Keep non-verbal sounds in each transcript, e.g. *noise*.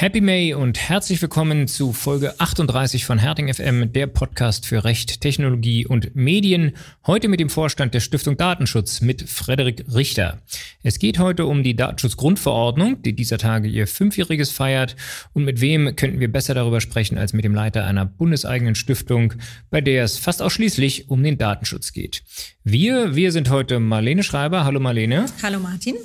Happy May und herzlich willkommen zu Folge 38 von Herting FM, der Podcast für Recht, Technologie und Medien. Heute mit dem Vorstand der Stiftung Datenschutz mit Frederik Richter. Es geht heute um die Datenschutzgrundverordnung, die dieser Tage ihr Fünfjähriges feiert. Und mit wem könnten wir besser darüber sprechen als mit dem Leiter einer bundeseigenen Stiftung, bei der es fast ausschließlich um den Datenschutz geht. Wir, wir sind heute Marlene Schreiber. Hallo Marlene. Hallo Martin.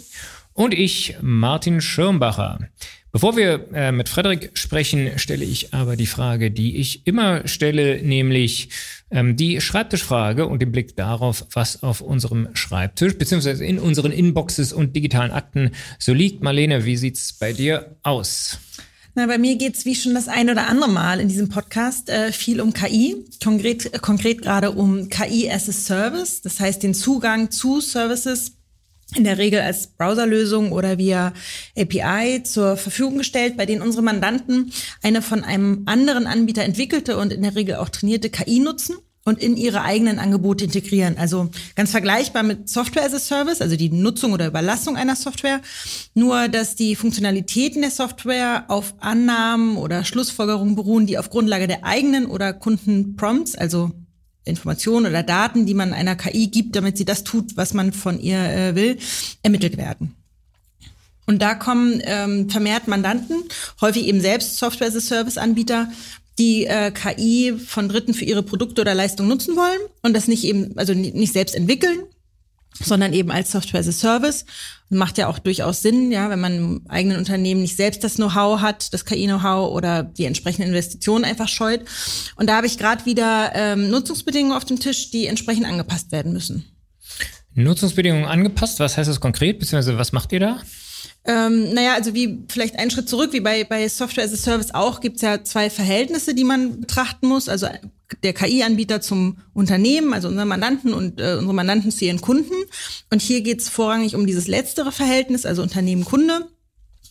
Und ich, Martin Schirmbacher. Bevor wir äh, mit Frederik sprechen, stelle ich aber die Frage, die ich immer stelle, nämlich ähm, die Schreibtischfrage und den Blick darauf, was auf unserem Schreibtisch beziehungsweise in unseren Inboxes und digitalen Akten so liegt. Marlene, wie sieht's bei dir aus? Na, bei mir geht's wie schon das ein oder andere Mal in diesem Podcast äh, viel um KI, konkret, äh, konkret gerade um KI as a Service, das heißt den Zugang zu Services in der Regel als Browserlösung oder via API zur Verfügung gestellt, bei denen unsere Mandanten eine von einem anderen Anbieter entwickelte und in der Regel auch trainierte KI nutzen und in ihre eigenen Angebote integrieren. Also ganz vergleichbar mit Software as a Service, also die Nutzung oder Überlassung einer Software. Nur, dass die Funktionalitäten der Software auf Annahmen oder Schlussfolgerungen beruhen, die auf Grundlage der eigenen oder Kundenprompts, also Informationen oder Daten, die man einer KI gibt, damit sie das tut, was man von ihr äh, will, ermittelt werden. Und da kommen ähm, vermehrt Mandanten, häufig eben selbst Software-as-a-Service-Anbieter, die äh, KI von Dritten für ihre Produkte oder Leistungen nutzen wollen und das nicht eben, also nicht selbst entwickeln, sondern eben als Software as a Service. Und macht ja auch durchaus Sinn, ja, wenn man im eigenen Unternehmen nicht selbst das Know-how hat, das KI-Know-how oder die entsprechenden Investitionen einfach scheut. Und da habe ich gerade wieder ähm, Nutzungsbedingungen auf dem Tisch, die entsprechend angepasst werden müssen. Nutzungsbedingungen angepasst, was heißt das konkret, beziehungsweise was macht ihr da? Ähm, naja, also wie vielleicht einen Schritt zurück, wie bei, bei Software as a Service auch, gibt's ja zwei Verhältnisse, die man betrachten muss. Also der KI-Anbieter zum Unternehmen, also unseren Mandanten und äh, unsere Mandanten zu ihren Kunden. Und hier geht's vorrangig um dieses letztere Verhältnis, also Unternehmen-Kunde.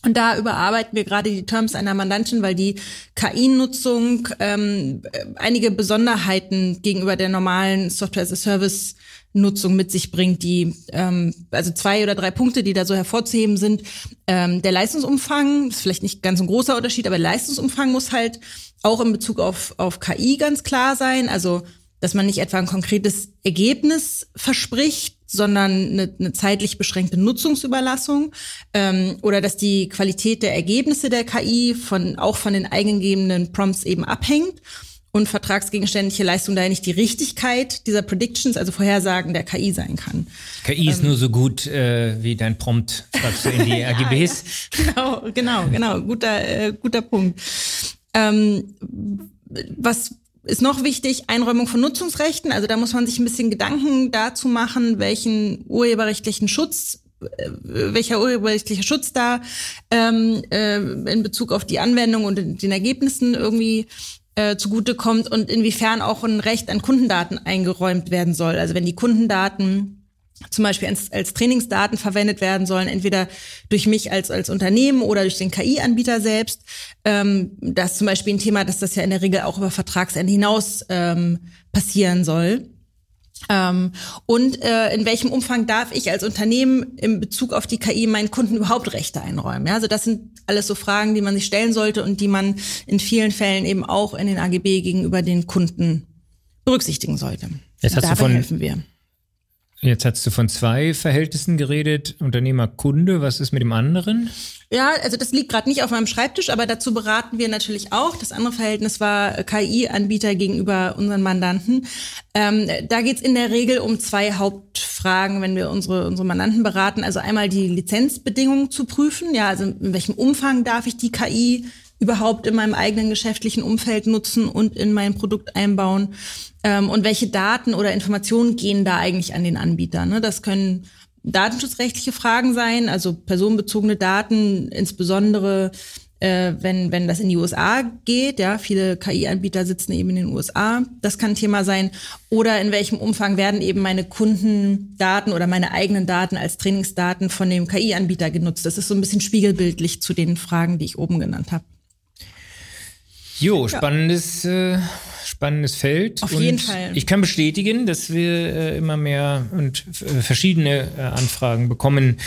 Und da überarbeiten wir gerade die Terms einer Mandantin, weil die KI-Nutzung ähm, einige Besonderheiten gegenüber der normalen Software as a Service Nutzung mit sich bringt, die ähm, also zwei oder drei Punkte, die da so hervorzuheben sind. Ähm, der Leistungsumfang ist vielleicht nicht ganz ein großer Unterschied, aber Leistungsumfang muss halt auch in Bezug auf, auf KI ganz klar sein. Also, dass man nicht etwa ein konkretes Ergebnis verspricht, sondern eine, eine zeitlich beschränkte Nutzungsüberlassung ähm, oder dass die Qualität der Ergebnisse der KI von auch von den eingegebenen Prompts eben abhängt und vertragsgegenständliche Leistung daher nicht die Richtigkeit dieser Predictions, also Vorhersagen der KI sein kann. KI ist ähm, nur so gut äh, wie dein Prompt, schreibst du in die *laughs* AGBs. genau, genau, genau, guter, äh, guter Punkt. Ähm, was ist noch wichtig, Einräumung von Nutzungsrechten. Also da muss man sich ein bisschen Gedanken dazu machen, welchen urheberrechtlichen Schutz äh, welcher urheberrechtliche Schutz da ähm, äh, in Bezug auf die Anwendung und den Ergebnissen irgendwie äh, zugutekommt und inwiefern auch ein Recht an Kundendaten eingeräumt werden soll. Also wenn die Kundendaten zum Beispiel als, als Trainingsdaten verwendet werden sollen, entweder durch mich als, als Unternehmen oder durch den KI-Anbieter selbst. Ähm, das ist zum Beispiel ein Thema, dass das ja in der Regel auch über Vertragsende hinaus ähm, passieren soll. Ähm, und äh, in welchem Umfang darf ich als Unternehmen in Bezug auf die KI meinen Kunden überhaupt Rechte einräumen? Ja, also das sind alles so Fragen, die man sich stellen sollte und die man in vielen Fällen eben auch in den AGB gegenüber den Kunden berücksichtigen sollte. Jetzt hast du von, helfen wir. Jetzt hast du von zwei Verhältnissen geredet, Unternehmer-Kunde. Was ist mit dem anderen? Ja, also das liegt gerade nicht auf meinem Schreibtisch, aber dazu beraten wir natürlich auch. Das andere Verhältnis war KI-Anbieter gegenüber unseren Mandanten. Ähm, da geht's in der Regel um zwei Hauptfragen, wenn wir unsere, unsere Mandanten beraten. Also einmal die Lizenzbedingungen zu prüfen. Ja, also in welchem Umfang darf ich die KI überhaupt in meinem eigenen geschäftlichen Umfeld nutzen und in mein Produkt einbauen? Ähm, und welche Daten oder Informationen gehen da eigentlich an den Anbieter? Ne? Das können datenschutzrechtliche Fragen sein, also personenbezogene Daten, insbesondere äh, wenn, wenn das in die USA geht, ja, viele KI-Anbieter sitzen eben in den USA, das kann Thema sein. Oder in welchem Umfang werden eben meine Kundendaten oder meine eigenen Daten als Trainingsdaten von dem KI-Anbieter genutzt. Das ist so ein bisschen spiegelbildlich zu den Fragen, die ich oben genannt habe. Jo, spannendes, äh, spannendes Feld. Auf jeden Fall. Ich kann bestätigen, dass wir äh, immer mehr und äh, verschiedene äh, Anfragen bekommen,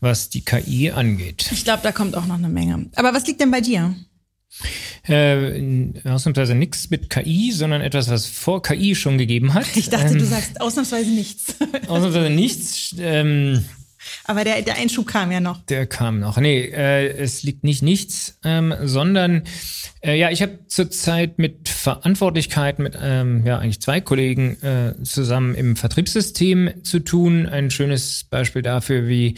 was die KI angeht. Ich glaube, da kommt auch noch eine Menge. Aber was liegt denn bei dir? Äh, ausnahmsweise nichts mit KI, sondern etwas, was vor KI schon gegeben hat. Ich dachte, ähm, du sagst ausnahmsweise nichts. ausnahmsweise nichts. Ähm, aber der, der Einschub kam ja noch. Der kam noch. Nee, äh, es liegt nicht nichts, ähm, sondern äh, ja, ich habe zurzeit mit Verantwortlichkeit mit ähm, ja eigentlich zwei Kollegen äh, zusammen im Vertriebssystem zu tun. Ein schönes Beispiel dafür, wie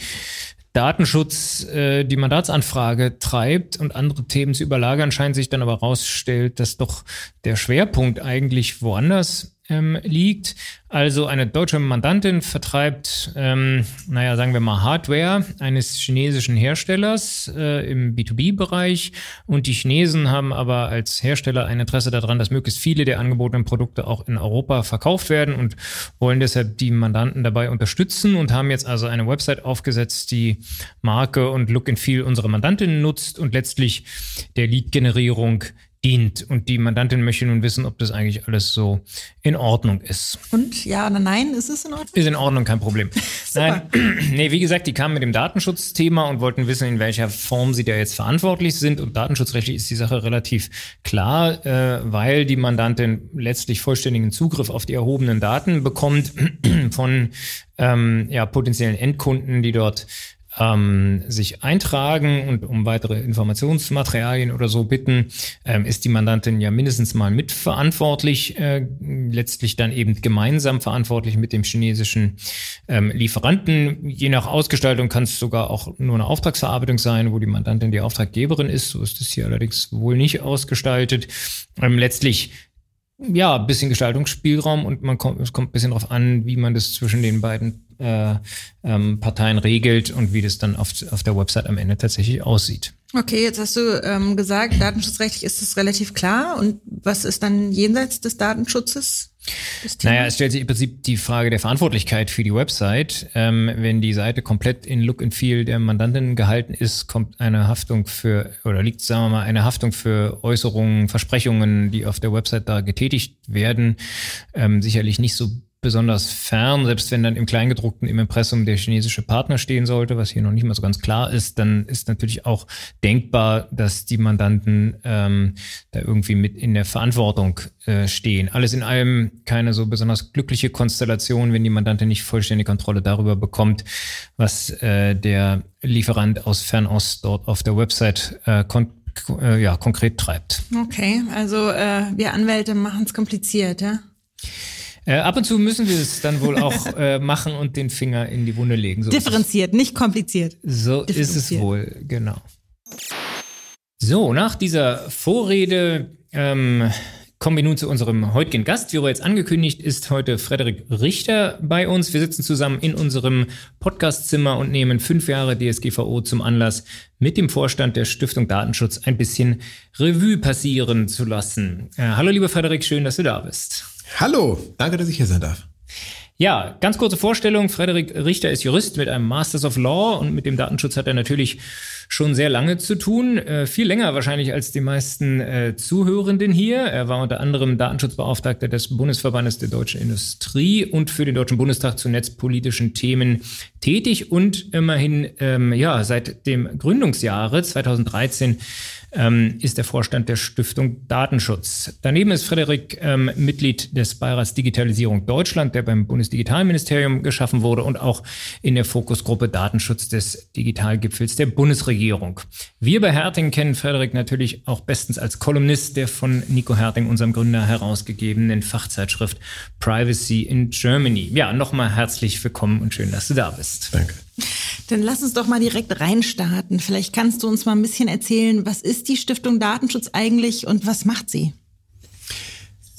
Datenschutz äh, die Mandatsanfrage treibt und andere Themen zu überlagern, scheint sich dann aber rausstellt, dass doch der Schwerpunkt eigentlich woanders ähm, liegt. Also eine deutsche Mandantin vertreibt, ähm, naja, sagen wir mal Hardware eines chinesischen Herstellers äh, im B2B-Bereich und die Chinesen haben aber als Hersteller ein Interesse daran, dass möglichst viele der angebotenen Produkte auch in Europa verkauft werden und wollen deshalb die Mandanten dabei unterstützen und haben jetzt also eine Website aufgesetzt, die Marke und Look and Feel unserer Mandantin nutzt und letztlich der Lead-Generierung dient. Und die Mandantin möchte nun wissen, ob das eigentlich alles so in Ordnung ist. Und ja oder nein, ist es in Ordnung? Ist in Ordnung, kein Problem. *laughs* nein, *clears throat* nee, wie gesagt, die kamen mit dem Datenschutzthema und wollten wissen, in welcher Form sie da jetzt verantwortlich sind. Und datenschutzrechtlich ist die Sache relativ klar, äh, weil die Mandantin letztlich vollständigen Zugriff auf die erhobenen Daten bekommt *clears throat* von ähm, ja, potenziellen Endkunden, die dort ähm, sich eintragen und um weitere Informationsmaterialien oder so bitten, ähm, ist die Mandantin ja mindestens mal mitverantwortlich, äh, letztlich dann eben gemeinsam verantwortlich mit dem chinesischen ähm, Lieferanten. Je nach Ausgestaltung kann es sogar auch nur eine Auftragsverarbeitung sein, wo die Mandantin die Auftraggeberin ist. So ist es hier allerdings wohl nicht ausgestaltet. Ähm, letztlich ja, bisschen Gestaltungsspielraum und man kommt, es kommt ein bisschen darauf an, wie man das zwischen den beiden äh, ähm, Parteien regelt und wie das dann auf, auf der Website am Ende tatsächlich aussieht. Okay, jetzt hast du ähm, gesagt, datenschutzrechtlich ist es relativ klar. Und was ist dann jenseits des Datenschutzes? Naja, es stellt sich im Prinzip die Frage der Verantwortlichkeit für die Website. Ähm, wenn die Seite komplett in Look and Feel der Mandantin gehalten ist, kommt eine Haftung für, oder liegt, sagen wir mal, eine Haftung für Äußerungen, Versprechungen, die auf der Website da getätigt werden, ähm, sicherlich nicht so besonders fern, selbst wenn dann im Kleingedruckten im Impressum der chinesische Partner stehen sollte, was hier noch nicht mal so ganz klar ist, dann ist natürlich auch denkbar, dass die Mandanten ähm, da irgendwie mit in der Verantwortung äh, stehen. Alles in allem keine so besonders glückliche Konstellation, wenn die Mandantin nicht vollständige Kontrolle darüber bekommt, was äh, der Lieferant aus Fernost dort auf der Website äh, äh, ja, konkret treibt. Okay, also äh, wir Anwälte machen es kompliziert, ja? Äh, ab und zu müssen wir es dann wohl auch *laughs* äh, machen und den Finger in die Wunde legen. So Differenziert, nicht kompliziert. So ist es wohl, genau. So, nach dieser Vorrede ähm, kommen wir nun zu unserem heutigen Gast. Wie bereits angekündigt, ist heute Frederik Richter bei uns. Wir sitzen zusammen in unserem Podcastzimmer und nehmen fünf Jahre DSGVO zum Anlass, mit dem Vorstand der Stiftung Datenschutz ein bisschen Revue passieren zu lassen. Äh, hallo, lieber Frederik, schön, dass du da bist. Hallo, danke, dass ich hier sein darf. Ja, ganz kurze Vorstellung. Frederik Richter ist Jurist mit einem Masters of Law und mit dem Datenschutz hat er natürlich schon sehr lange zu tun. Äh, viel länger wahrscheinlich als die meisten äh, Zuhörenden hier. Er war unter anderem Datenschutzbeauftragter des Bundesverbandes der deutschen Industrie und für den Deutschen Bundestag zu netzpolitischen Themen tätig und immerhin, ähm, ja, seit dem Gründungsjahre 2013 ähm, ist der Vorstand der Stiftung Datenschutz. Daneben ist Frederik ähm, Mitglied des Beirats Digitalisierung Deutschland, der beim Bundesdigitalministerium geschaffen wurde und auch in der Fokusgruppe Datenschutz des Digitalgipfels der Bundesregierung. Wir bei Herting kennen Frederik natürlich auch bestens als Kolumnist der von Nico Herting, unserem Gründer, herausgegebenen Fachzeitschrift Privacy in Germany. Ja, nochmal herzlich willkommen und schön, dass du da bist. Danke. Dann lass uns doch mal direkt reinstarten. Vielleicht kannst du uns mal ein bisschen erzählen, was ist die Stiftung Datenschutz eigentlich und was macht sie?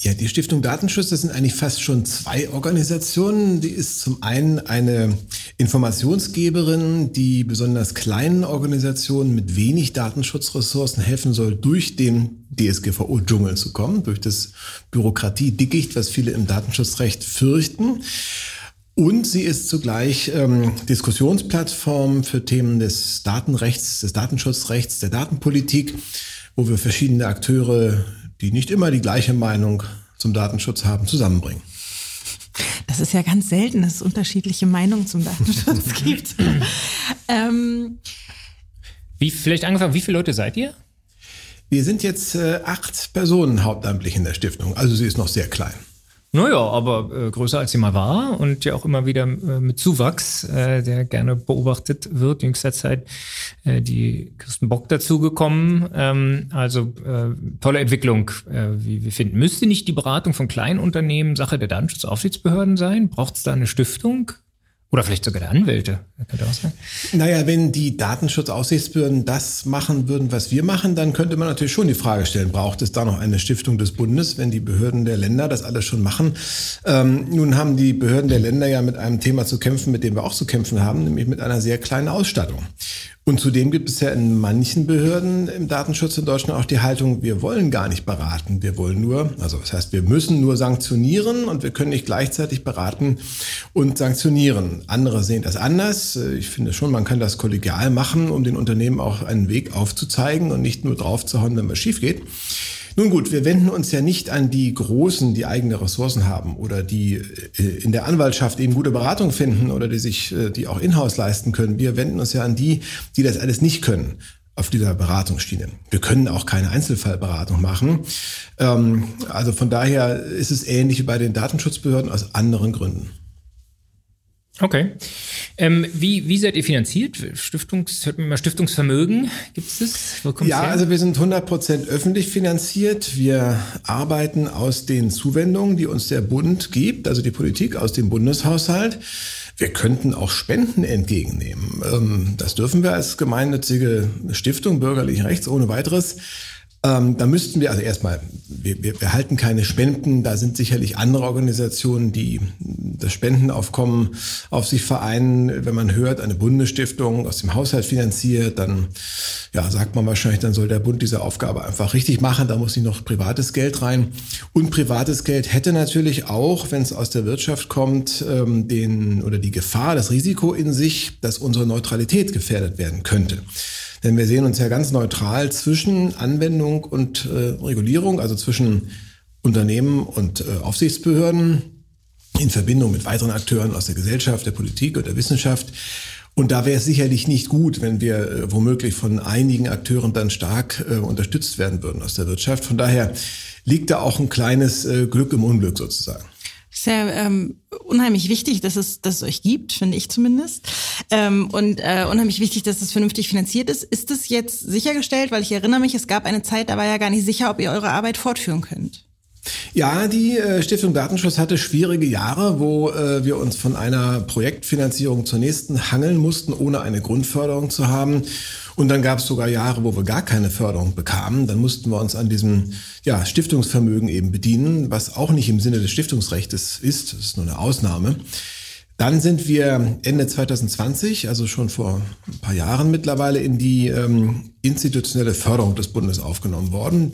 Ja, die Stiftung Datenschutz, das sind eigentlich fast schon zwei Organisationen. Die ist zum einen eine Informationsgeberin, die besonders kleinen Organisationen mit wenig Datenschutzressourcen helfen soll, durch den DSGVO-Dschungel zu kommen, durch das Bürokratie-Dickicht, was viele im Datenschutzrecht fürchten. Und sie ist zugleich ähm, Diskussionsplattform für Themen des Datenrechts, des Datenschutzrechts, der Datenpolitik, wo wir verschiedene Akteure, die nicht immer die gleiche Meinung zum Datenschutz haben, zusammenbringen. Das ist ja ganz selten, dass es unterschiedliche Meinungen zum Datenschutz *laughs* gibt. ähm, wie, vielleicht angefangen, wie viele Leute seid ihr? Wir sind jetzt äh, acht Personen hauptamtlich in der Stiftung, also sie ist noch sehr klein. Naja, aber äh, größer als sie mal war und ja auch immer wieder äh, mit Zuwachs, äh, der gerne beobachtet wird. Jüngster Zeit äh, die Kirsten Bock dazugekommen. Ähm, also äh, tolle Entwicklung, äh, wie wir finden. Müsste nicht die Beratung von kleinen Unternehmen Sache der Datenschutzaufsichtsbehörden sein? Braucht es da eine Stiftung? Oder vielleicht sogar der Anwälte. Könnte auch sein. Naja, wenn die Datenschutzaufsichtsbehörden das machen würden, was wir machen, dann könnte man natürlich schon die Frage stellen, braucht es da noch eine Stiftung des Bundes, wenn die Behörden der Länder das alles schon machen? Ähm, nun haben die Behörden der Länder ja mit einem Thema zu kämpfen, mit dem wir auch zu kämpfen haben, nämlich mit einer sehr kleinen Ausstattung. Und zudem gibt es ja in manchen Behörden im Datenschutz in Deutschland auch die Haltung, wir wollen gar nicht beraten, wir wollen nur, also das heißt, wir müssen nur sanktionieren und wir können nicht gleichzeitig beraten und sanktionieren. Andere sehen das anders. Ich finde schon, man kann das kollegial machen, um den Unternehmen auch einen Weg aufzuzeigen und nicht nur draufzuhauen, wenn was schief geht. Nun gut, wir wenden uns ja nicht an die Großen, die eigene Ressourcen haben oder die äh, in der Anwaltschaft eben gute Beratung finden oder die sich äh, die auch in-house leisten können. Wir wenden uns ja an die, die das alles nicht können auf dieser Beratungsschiene. Wir können auch keine Einzelfallberatung machen. Ähm, also von daher ist es ähnlich wie bei den Datenschutzbehörden aus anderen Gründen. Okay. Ähm, wie, wie seid ihr finanziert? Stiftungs, hört man mal Stiftungsvermögen? Gibt es das? ja, her? also wir sind 100% öffentlich finanziert. Wir arbeiten aus den Zuwendungen, die uns der Bund gibt, also die Politik aus dem Bundeshaushalt. Wir könnten auch Spenden entgegennehmen. Ähm, das dürfen wir als gemeinnützige Stiftung bürgerlichen Rechts ohne weiteres. Ähm, da müssten wir also erstmal, wir, wir, wir halten keine Spenden, da sind sicherlich andere Organisationen, die das Spendenaufkommen auf sich vereinen. Wenn man hört, eine Bundesstiftung aus dem Haushalt finanziert, dann ja, sagt man wahrscheinlich, dann soll der Bund diese Aufgabe einfach richtig machen, da muss nicht noch privates Geld rein. Und privates Geld hätte natürlich auch, wenn es aus der Wirtschaft kommt, ähm, den oder die Gefahr, das Risiko in sich, dass unsere Neutralität gefährdet werden könnte. Denn wir sehen uns ja ganz neutral zwischen Anwendung und äh, Regulierung, also zwischen Unternehmen und äh, Aufsichtsbehörden in Verbindung mit weiteren Akteuren aus der Gesellschaft, der Politik und der Wissenschaft. Und da wäre es sicherlich nicht gut, wenn wir äh, womöglich von einigen Akteuren dann stark äh, unterstützt werden würden aus der Wirtschaft. Von daher liegt da auch ein kleines äh, Glück im Unglück sozusagen. Sehr ähm, unheimlich wichtig, dass es, dass es euch gibt, finde ich zumindest. Ähm, und äh, unheimlich wichtig, dass es vernünftig finanziert ist. Ist es jetzt sichergestellt? Weil ich erinnere mich, es gab eine Zeit, da war ja gar nicht sicher, ob ihr eure Arbeit fortführen könnt. Ja, die äh, Stiftung Datenschutz hatte schwierige Jahre, wo äh, wir uns von einer Projektfinanzierung zur nächsten hangeln mussten, ohne eine Grundförderung zu haben. Und dann gab es sogar Jahre, wo wir gar keine Förderung bekamen. Dann mussten wir uns an diesem ja, Stiftungsvermögen eben bedienen, was auch nicht im Sinne des Stiftungsrechts ist. Das ist nur eine Ausnahme. Dann sind wir Ende 2020, also schon vor ein paar Jahren mittlerweile, in die ähm, institutionelle Förderung des Bundes aufgenommen worden.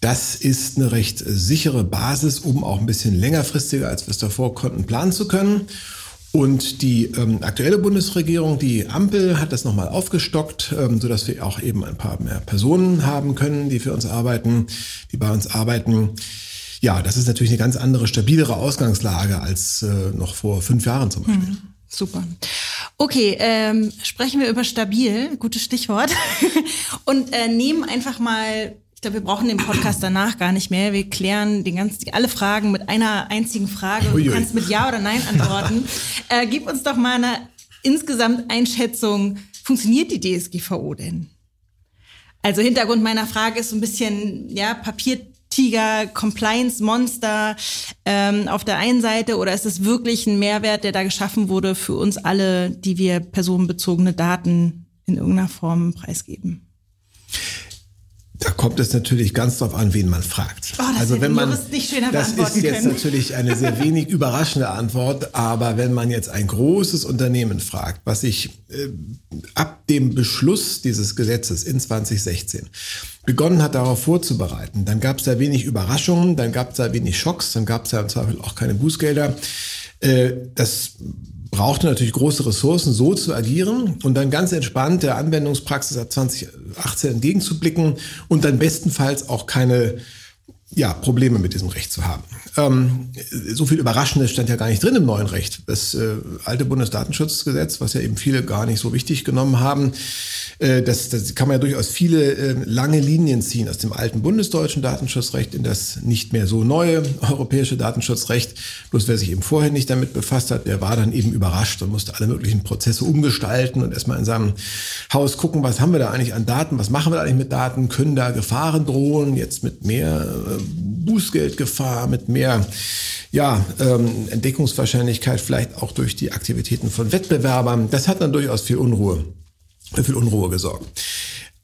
Das ist eine recht sichere Basis, um auch ein bisschen längerfristiger, als wir es davor konnten, planen zu können. Und die ähm, aktuelle Bundesregierung, die Ampel, hat das nochmal aufgestockt, ähm, sodass wir auch eben ein paar mehr Personen haben können, die für uns arbeiten, die bei uns arbeiten. Ja, das ist natürlich eine ganz andere, stabilere Ausgangslage als äh, noch vor fünf Jahren zum Beispiel. Mhm. Super. Okay, ähm, sprechen wir über stabil, gutes Stichwort. *laughs* Und äh, nehmen einfach mal ich glaube, wir brauchen den Podcast danach gar nicht mehr. Wir klären den ganzen, alle Fragen mit einer einzigen Frage. Du kannst mit Ja oder Nein antworten. *laughs* äh, gib uns doch mal eine insgesamt Einschätzung. Funktioniert die DSGVO denn? Also Hintergrund meiner Frage ist so ein bisschen, ja, Papiertiger, Compliance-Monster ähm, auf der einen Seite oder ist es wirklich ein Mehrwert, der da geschaffen wurde für uns alle, die wir personenbezogene Daten in irgendeiner Form preisgeben? Da kommt es natürlich ganz darauf an, wen man fragt. Oh, das also wenn man das ist jetzt können. natürlich eine sehr *laughs* wenig überraschende Antwort, aber wenn man jetzt ein großes Unternehmen fragt, was sich äh, ab dem Beschluss dieses Gesetzes in 2016 begonnen hat, darauf vorzubereiten, dann gab es da wenig Überraschungen, dann gab es da wenig Schocks, dann gab es ja im Zweifel auch keine Bußgelder. Äh, das brauchte natürlich große Ressourcen, so zu agieren und dann ganz entspannt der Anwendungspraxis ab 2018 entgegenzublicken und dann bestenfalls auch keine ja, Probleme mit diesem Recht zu haben. Ähm, so viel Überraschendes stand ja gar nicht drin im neuen Recht. Das äh, alte Bundesdatenschutzgesetz, was ja eben viele gar nicht so wichtig genommen haben, das, das kann man ja durchaus viele äh, lange Linien ziehen aus dem alten bundesdeutschen Datenschutzrecht in das nicht mehr so neue *laughs* europäische Datenschutzrecht. Bloß wer sich eben vorher nicht damit befasst hat, der war dann eben überrascht und musste alle möglichen Prozesse umgestalten und erstmal in seinem Haus gucken, was haben wir da eigentlich an Daten, was machen wir da eigentlich mit Daten, können da Gefahren drohen, jetzt mit mehr äh, Bußgeldgefahr, mit mehr ja, ähm, Entdeckungswahrscheinlichkeit, vielleicht auch durch die Aktivitäten von Wettbewerbern. Das hat dann durchaus viel Unruhe viel Unruhe gesorgt.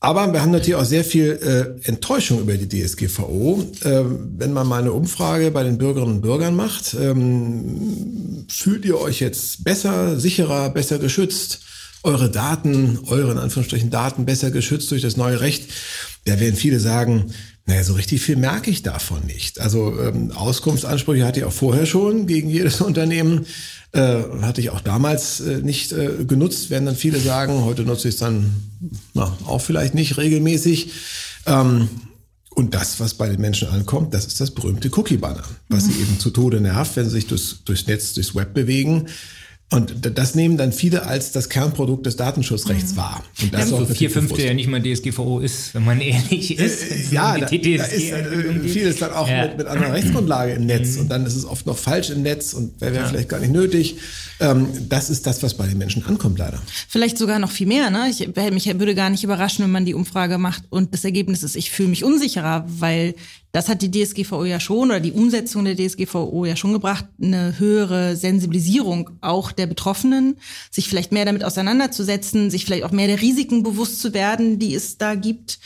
Aber wir haben natürlich auch sehr viel äh, Enttäuschung über die DSGVO. Äh, wenn man mal eine Umfrage bei den Bürgerinnen und Bürgern macht, ähm, fühlt ihr euch jetzt besser, sicherer, besser geschützt? Eure Daten, eure in Anführungsstrichen Daten besser geschützt durch das neue Recht? Da werden viele sagen, naja, so richtig viel merke ich davon nicht. Also ähm, Auskunftsansprüche hatte ich auch vorher schon gegen jedes *laughs* Unternehmen. Äh, hatte ich auch damals äh, nicht äh, genutzt, werden dann viele sagen. Heute nutze ich es dann na, auch vielleicht nicht regelmäßig. Ähm, und das, was bei den Menschen ankommt, das ist das berühmte Cookie-Banner, was mhm. sie eben zu Tode nervt, wenn sie sich durchs, durchs Netz, durchs Web bewegen. Und das nehmen dann viele als das Kernprodukt des Datenschutzrechts mhm. wahr. Und das ja, so vier Fünfte ja nicht mal DSGVO ist, wenn man *laughs* ehrlich ist. Äh, ja, da, da ist äh, vieles dann auch ja. mit, mit anderer Rechtsgrundlage im Netz. Mhm. Und dann ist es oft noch falsch im Netz und wäre ja. vielleicht gar nicht nötig. Ähm, das ist das, was bei den Menschen ankommt, leider. Vielleicht sogar noch viel mehr. Ne? Ich, mich würde gar nicht überraschen, wenn man die Umfrage macht und das Ergebnis ist, ich fühle mich unsicherer, weil das hat die DSGVO ja schon oder die Umsetzung der DSGVO ja schon gebracht, eine höhere Sensibilisierung auch der Betroffenen, sich vielleicht mehr damit auseinanderzusetzen, sich vielleicht auch mehr der Risiken bewusst zu werden, die es da gibt.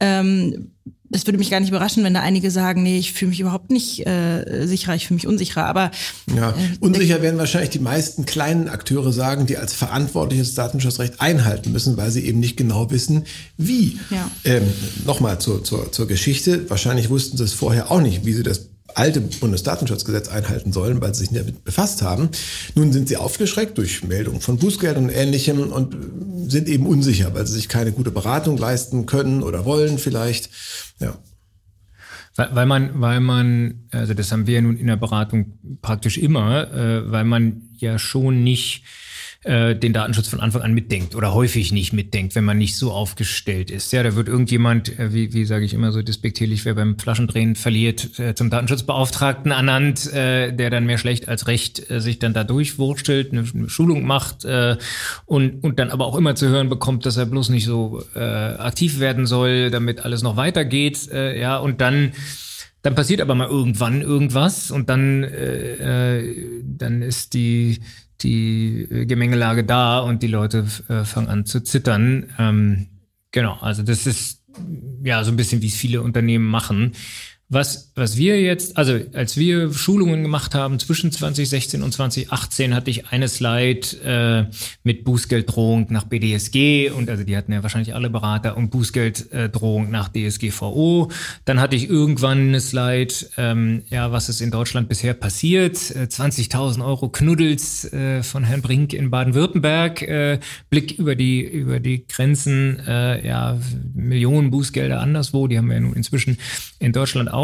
Ähm, das würde mich gar nicht überraschen, wenn da einige sagen, nee, ich fühle mich überhaupt nicht äh, sicherer, ich fühle mich unsicherer. Aber ja, äh, unsicher werden wahrscheinlich die meisten kleinen Akteure sagen, die als verantwortliches Datenschutzrecht einhalten müssen, weil sie eben nicht genau wissen, wie. Ja. Ähm, Nochmal zur, zur, zur Geschichte. Wahrscheinlich wussten sie es vorher auch nicht, wie sie das alte Bundesdatenschutzgesetz einhalten sollen, weil sie sich damit befasst haben. Nun sind sie aufgeschreckt durch Meldungen von Bußgeldern und Ähnlichem und sind eben unsicher, weil sie sich keine gute Beratung leisten können oder wollen vielleicht. Ja. Weil, weil man, weil man, also das haben wir ja nun in der Beratung praktisch immer, äh, weil man ja schon nicht äh, den Datenschutz von Anfang an mitdenkt oder häufig nicht mitdenkt, wenn man nicht so aufgestellt ist. Ja, da wird irgendjemand, äh, wie, wie sage ich immer so despektierlich, wer beim Flaschendrehen verliert, äh, zum Datenschutzbeauftragten ernannt, äh, der dann mehr schlecht als recht äh, sich dann da durchwurschtelt, eine, eine Schulung macht äh, und, und dann aber auch immer zu hören bekommt, dass er bloß nicht so äh, aktiv werden soll, damit alles noch weitergeht. Äh, ja, und dann dann passiert aber mal irgendwann irgendwas und dann, äh, äh, dann ist die die äh, Gemengelage da und die Leute äh, fangen an zu zittern. Ähm, genau, also das ist ja so ein bisschen, wie es viele Unternehmen machen. Was, was wir jetzt, also als wir Schulungen gemacht haben zwischen 2016 und 2018, hatte ich eine Slide äh, mit Bußgelddrohung nach BDSG und also die hatten ja wahrscheinlich alle Berater und Bußgelddrohung nach DSGVO. Dann hatte ich irgendwann eine Slide, ähm, ja, was ist in Deutschland bisher passiert. 20.000 äh, Euro Knuddels äh, von Herrn Brink in Baden-Württemberg, äh, Blick über die, über die Grenzen, äh, ja, Millionen Bußgelder anderswo, die haben wir ja nun inzwischen in Deutschland auch.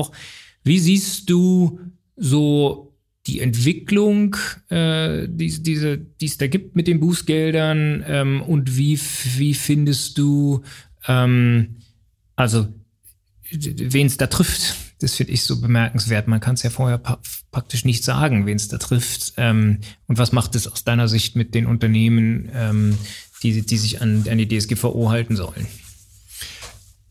Wie siehst du so die Entwicklung, äh, die, diese, die es da gibt mit den Bußgeldern ähm, und wie, wie findest du, ähm, also wen es da trifft? Das finde ich so bemerkenswert. Man kann es ja vorher praktisch nicht sagen, wen es da trifft. Ähm, und was macht es aus deiner Sicht mit den Unternehmen, ähm, die, die sich an, an die DSGVO halten sollen?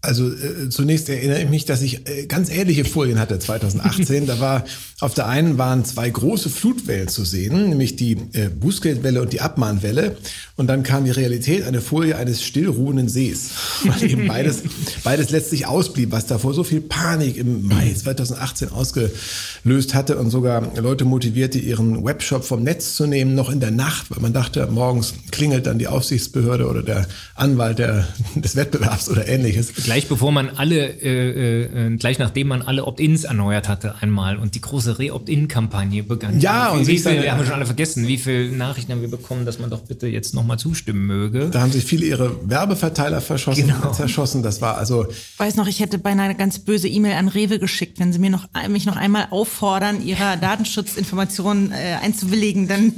Also äh, zunächst erinnere ich mich, dass ich äh, ganz ähnliche Folien hatte 2018. da war auf der einen waren zwei große Flutwellen zu sehen, nämlich die äh, Bußgeldwelle und die Abmahnwelle. Und dann kam die Realität, eine Folie eines stillruhenden Sees, *laughs* weil eben beides, beides letztlich ausblieb, was davor so viel Panik im Mai 2018 ausgelöst hatte und sogar Leute motivierte, ihren Webshop vom Netz zu nehmen, noch in der Nacht, weil man dachte, morgens klingelt dann die Aufsichtsbehörde oder der Anwalt der, des Wettbewerbs oder ähnliches Gleich bevor man alle, äh, äh, gleich nachdem man alle Opt-ins erneuert hatte einmal und die große Re-Opt-in-Kampagne begann. Ja, wie, und wie viel, dann- wir haben schon alle vergessen, wie viele Nachrichten haben wir bekommen, dass man doch bitte jetzt nochmal zustimmen möge. Da haben sich viele ihre Werbeverteiler verschossen, Genau. *laughs* zerschossen. Das war also weiß noch, ich hätte beinahe eine ganz böse E-Mail an Rewe geschickt, wenn sie mir noch, mich noch einmal auffordern, ihrer Datenschutzinformationen äh, einzuwilligen, dann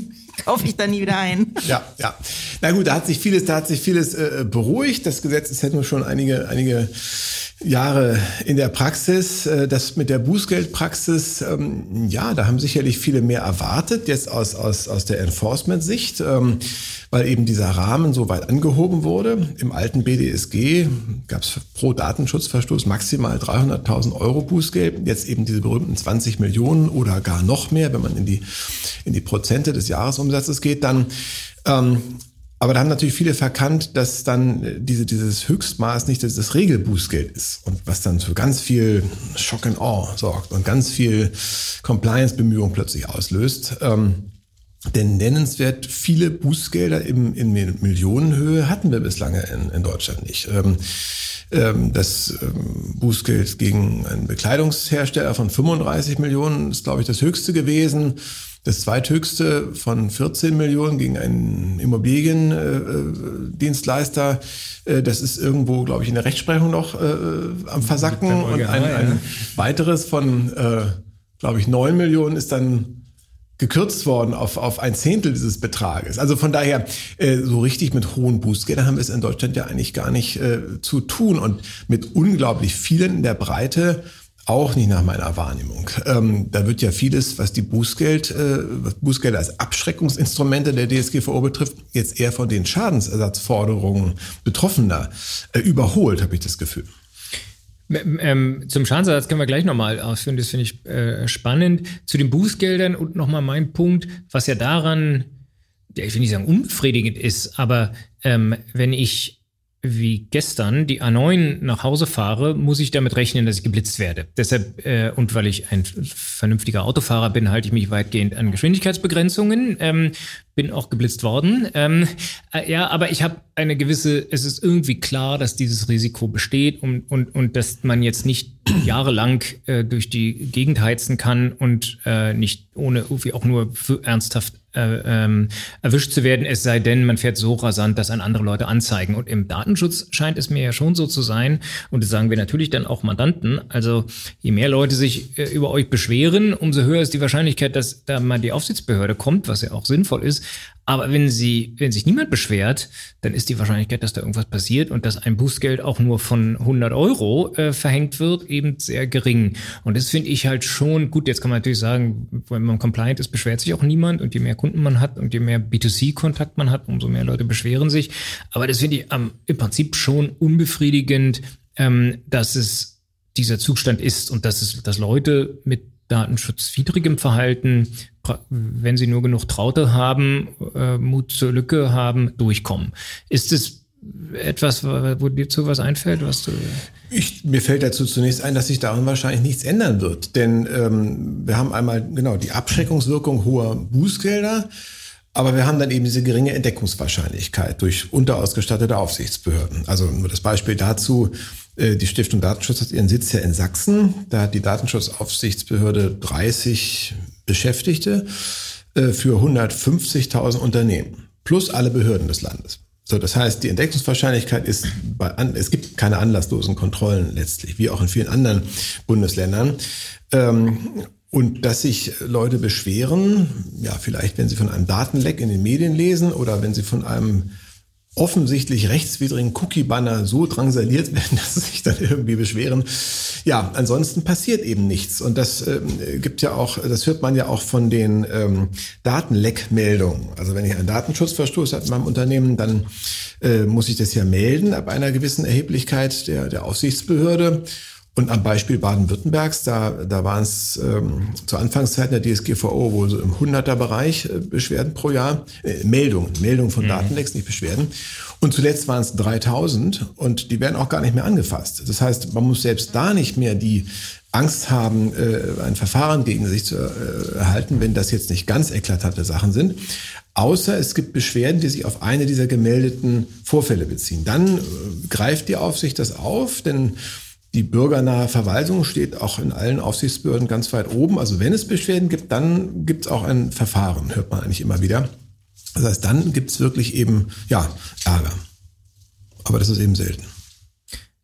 kaufe ich da nie wieder ein. Ja, ja. Na gut, da hat sich vieles, da hat sich vieles äh, beruhigt. Das Gesetz ist ja nur schon einige, einige Jahre in der Praxis. Äh, das mit der Bußgeldpraxis, ähm, ja, da haben sicherlich viele mehr erwartet, jetzt aus, aus, aus der Enforcement-Sicht, ähm, weil eben dieser Rahmen so weit angehoben wurde. Im alten BDSG gab es pro Datenschutzverstoß maximal 300.000 Euro Bußgeld. Jetzt eben diese berühmten 20 Millionen oder gar noch mehr, wenn man in die, in die Prozente des Jahresumsatzes geht, dann ähm, aber da haben natürlich viele verkannt, dass dann äh, diese, dieses Höchstmaß nicht das, Regelbußgeld ist und was dann für ganz viel Shock and Awe sorgt und ganz viel Compliance-Bemühungen plötzlich auslöst. Ähm, denn nennenswert viele Bußgelder im, in Millionenhöhe hatten wir bislang in, in Deutschland nicht. Ähm, ähm, das ähm, Bußgeld gegen einen Bekleidungshersteller von 35 Millionen ist, glaube ich, das höchste gewesen. Das zweithöchste von 14 Millionen gegen einen Immobiliendienstleister, äh, das ist irgendwo, glaube ich, in der Rechtsprechung noch äh, am Versacken. Und ein, ein weiteres von, äh, glaube ich, 9 Millionen ist dann gekürzt worden auf, auf ein Zehntel dieses Betrages. Also von daher, äh, so richtig mit hohen Bußgeldern haben wir es in Deutschland ja eigentlich gar nicht äh, zu tun und mit unglaublich vielen in der Breite auch nicht nach meiner Wahrnehmung. Ähm, da wird ja vieles, was die Bußgeld, äh, Bußgelder als Abschreckungsinstrumente der DSGVO betrifft, jetzt eher von den Schadensersatzforderungen Betroffener äh, überholt, habe ich das Gefühl. Ähm, zum Schadensersatz können wir gleich nochmal ausführen, das finde ich äh, spannend. Zu den Bußgeldern und nochmal mein Punkt, was ja daran, ja, ich will nicht sagen unbefriedigend ist, aber ähm, wenn ich wie gestern die A9 nach Hause fahre, muss ich damit rechnen, dass ich geblitzt werde. Deshalb, äh, und weil ich ein vernünftiger Autofahrer bin, halte ich mich weitgehend an Geschwindigkeitsbegrenzungen. Ähm, bin auch geblitzt worden. Ähm, äh, ja, aber ich habe eine gewisse, es ist irgendwie klar, dass dieses Risiko besteht und, und, und dass man jetzt nicht *clears throat* jahrelang äh, durch die Gegend heizen kann und äh, nicht ohne irgendwie auch nur für ernsthaft äh, ähm, erwischt zu werden, es sei denn, man fährt so rasant, dass an andere Leute anzeigen. Und im Datenschutz scheint es mir ja schon so zu sein, und das sagen wir natürlich dann auch Mandanten, also je mehr Leute sich äh, über euch beschweren, umso höher ist die Wahrscheinlichkeit, dass da mal die Aufsichtsbehörde kommt, was ja auch sinnvoll ist. Aber wenn sie, wenn sich niemand beschwert, dann ist die Wahrscheinlichkeit, dass da irgendwas passiert und dass ein Bußgeld auch nur von 100 Euro äh, verhängt wird, eben sehr gering. Und das finde ich halt schon gut. Jetzt kann man natürlich sagen, wenn man compliant ist, beschwert sich auch niemand und je mehr Kunden man hat und je mehr B2C-Kontakt man hat, umso mehr Leute beschweren sich. Aber das finde ich ähm, im Prinzip schon unbefriedigend, ähm, dass es dieser Zustand ist und dass es, dass Leute mit datenschutzwidrigem Verhalten, wenn sie nur genug Traute haben, äh, Mut zur Lücke haben, durchkommen. Ist es etwas, wo dir zu was einfällt, was du Ich, mir fällt dazu zunächst ein, dass sich daran wahrscheinlich nichts ändern wird. Denn ähm, wir haben einmal genau die Abschreckungswirkung hoher Bußgelder, aber wir haben dann eben diese geringe Entdeckungswahrscheinlichkeit durch unterausgestattete Aufsichtsbehörden. Also nur das Beispiel dazu, die Stiftung Datenschutz hat ihren Sitz ja in Sachsen. Da hat die Datenschutzaufsichtsbehörde 30 Beschäftigte äh, für 150.000 Unternehmen plus alle Behörden des Landes. So, das heißt, die Entdeckungswahrscheinlichkeit ist bei es gibt keine anlasslosen Kontrollen letztlich, wie auch in vielen anderen Bundesländern. Ähm, und dass sich Leute beschweren, ja, vielleicht wenn sie von einem Datenleck in den Medien lesen oder wenn sie von einem offensichtlich rechtswidrigen Cookie-Banner so drangsaliert werden, *laughs* dass sie sich dann irgendwie beschweren. Ja, ansonsten passiert eben nichts. Und das ähm, gibt ja auch, das hört man ja auch von den ähm, Datenleck-Meldungen. Also wenn ich einen Datenschutzverstoß habe in meinem Unternehmen, dann äh, muss ich das ja melden ab einer gewissen Erheblichkeit der, der Aufsichtsbehörde. Und am Beispiel Baden-Württembergs, da, da waren es ähm, zur Anfangszeit der DSGVO wohl so im 100er-Bereich äh, Beschwerden pro Jahr, äh, Meldungen, Meldungen von mhm. Datenlecks, nicht Beschwerden. Und zuletzt waren es 3000 und die werden auch gar nicht mehr angefasst. Das heißt, man muss selbst da nicht mehr die Angst haben, äh, ein Verfahren gegen sich zu äh, erhalten, wenn das jetzt nicht ganz eklatante Sachen sind. Außer es gibt Beschwerden, die sich auf eine dieser gemeldeten Vorfälle beziehen. Dann äh, greift die Aufsicht das auf, denn die bürgernahe Verwaltung steht auch in allen Aufsichtsbehörden ganz weit oben. Also wenn es Beschwerden gibt, dann gibt es auch ein Verfahren, hört man eigentlich immer wieder. Das heißt, dann gibt es wirklich eben ja, Ärger. Aber das ist eben selten.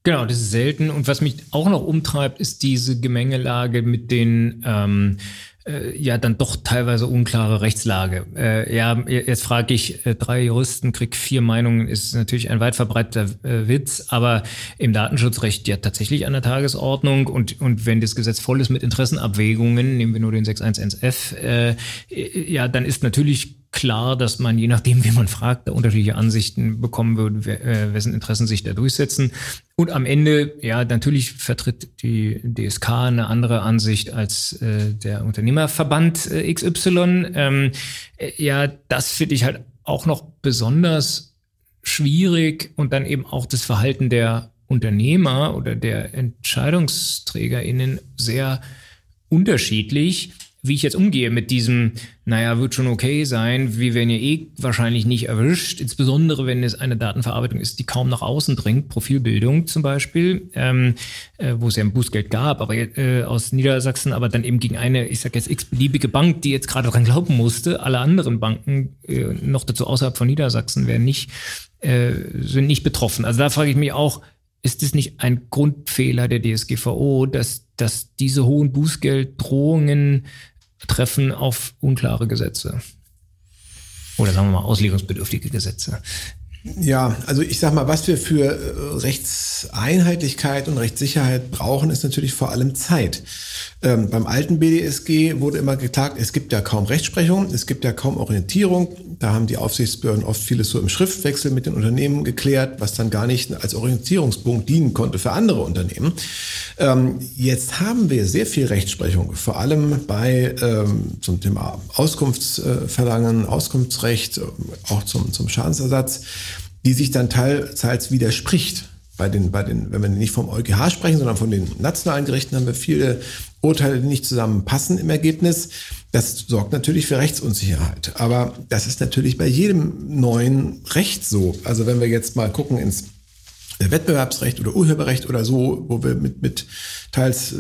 Genau, das ist selten. Und was mich auch noch umtreibt, ist diese Gemengelage mit den ähm, äh, ja dann doch teilweise unklare Rechtslage. Äh, ja, jetzt frage ich, äh, drei Juristen krieg vier Meinungen, ist natürlich ein weit verbreiteter äh, Witz, aber im Datenschutzrecht ja tatsächlich an der Tagesordnung und, und wenn das Gesetz voll ist mit Interessenabwägungen, nehmen wir nur den 611f, äh, ja, dann ist natürlich klar, dass man je nachdem, wie man fragt, da unterschiedliche Ansichten bekommen würde, äh, wessen Interessen sich da durchsetzen. Und am Ende, ja, natürlich vertritt die DSK eine andere Ansicht als äh, der Unternehmerverband äh, XY. Ähm, äh, ja, das finde ich halt auch noch besonders schwierig und dann eben auch das Verhalten der Unternehmer oder der EntscheidungsträgerInnen sehr unterschiedlich wie ich jetzt umgehe mit diesem, naja, wird schon okay sein, wir werden ja eh wahrscheinlich nicht erwischt, insbesondere wenn es eine Datenverarbeitung ist, die kaum nach außen dringt, Profilbildung zum Beispiel, ähm, äh, wo es ja ein Bußgeld gab, aber äh, aus Niedersachsen, aber dann eben gegen eine, ich sag jetzt x-beliebige Bank, die jetzt gerade dran glauben musste, alle anderen Banken, äh, noch dazu außerhalb von Niedersachsen, werden nicht, äh, sind nicht betroffen. Also da frage ich mich auch, ist es nicht ein Grundfehler der DSGVO, dass, dass diese hohen Bußgelddrohungen treffen auf unklare Gesetze. Oder sagen wir mal auslegungsbedürftige Gesetze. Ja, also ich sag mal, was wir für äh, Rechtseinheitlichkeit und Rechtssicherheit brauchen, ist natürlich vor allem Zeit. Ähm, beim alten BDSG wurde immer geklagt, es gibt ja kaum Rechtsprechung, es gibt ja kaum Orientierung. Da haben die Aufsichtsbehörden oft vieles so im Schriftwechsel mit den Unternehmen geklärt, was dann gar nicht als Orientierungspunkt dienen konnte für andere Unternehmen. Ähm, jetzt haben wir sehr viel Rechtsprechung, vor allem bei ähm, zum Thema Auskunftsverlangen, Auskunftsrecht, auch zum, zum Schadensersatz, die sich dann teils widerspricht bei den, bei den, wenn wir nicht vom EuGH sprechen, sondern von den nationalen Gerichten, haben wir viele Urteile, die nicht zusammenpassen im Ergebnis. Das sorgt natürlich für Rechtsunsicherheit. Aber das ist natürlich bei jedem neuen Recht so. Also wenn wir jetzt mal gucken ins Wettbewerbsrecht oder Urheberrecht oder so, wo wir mit, mit teils äh,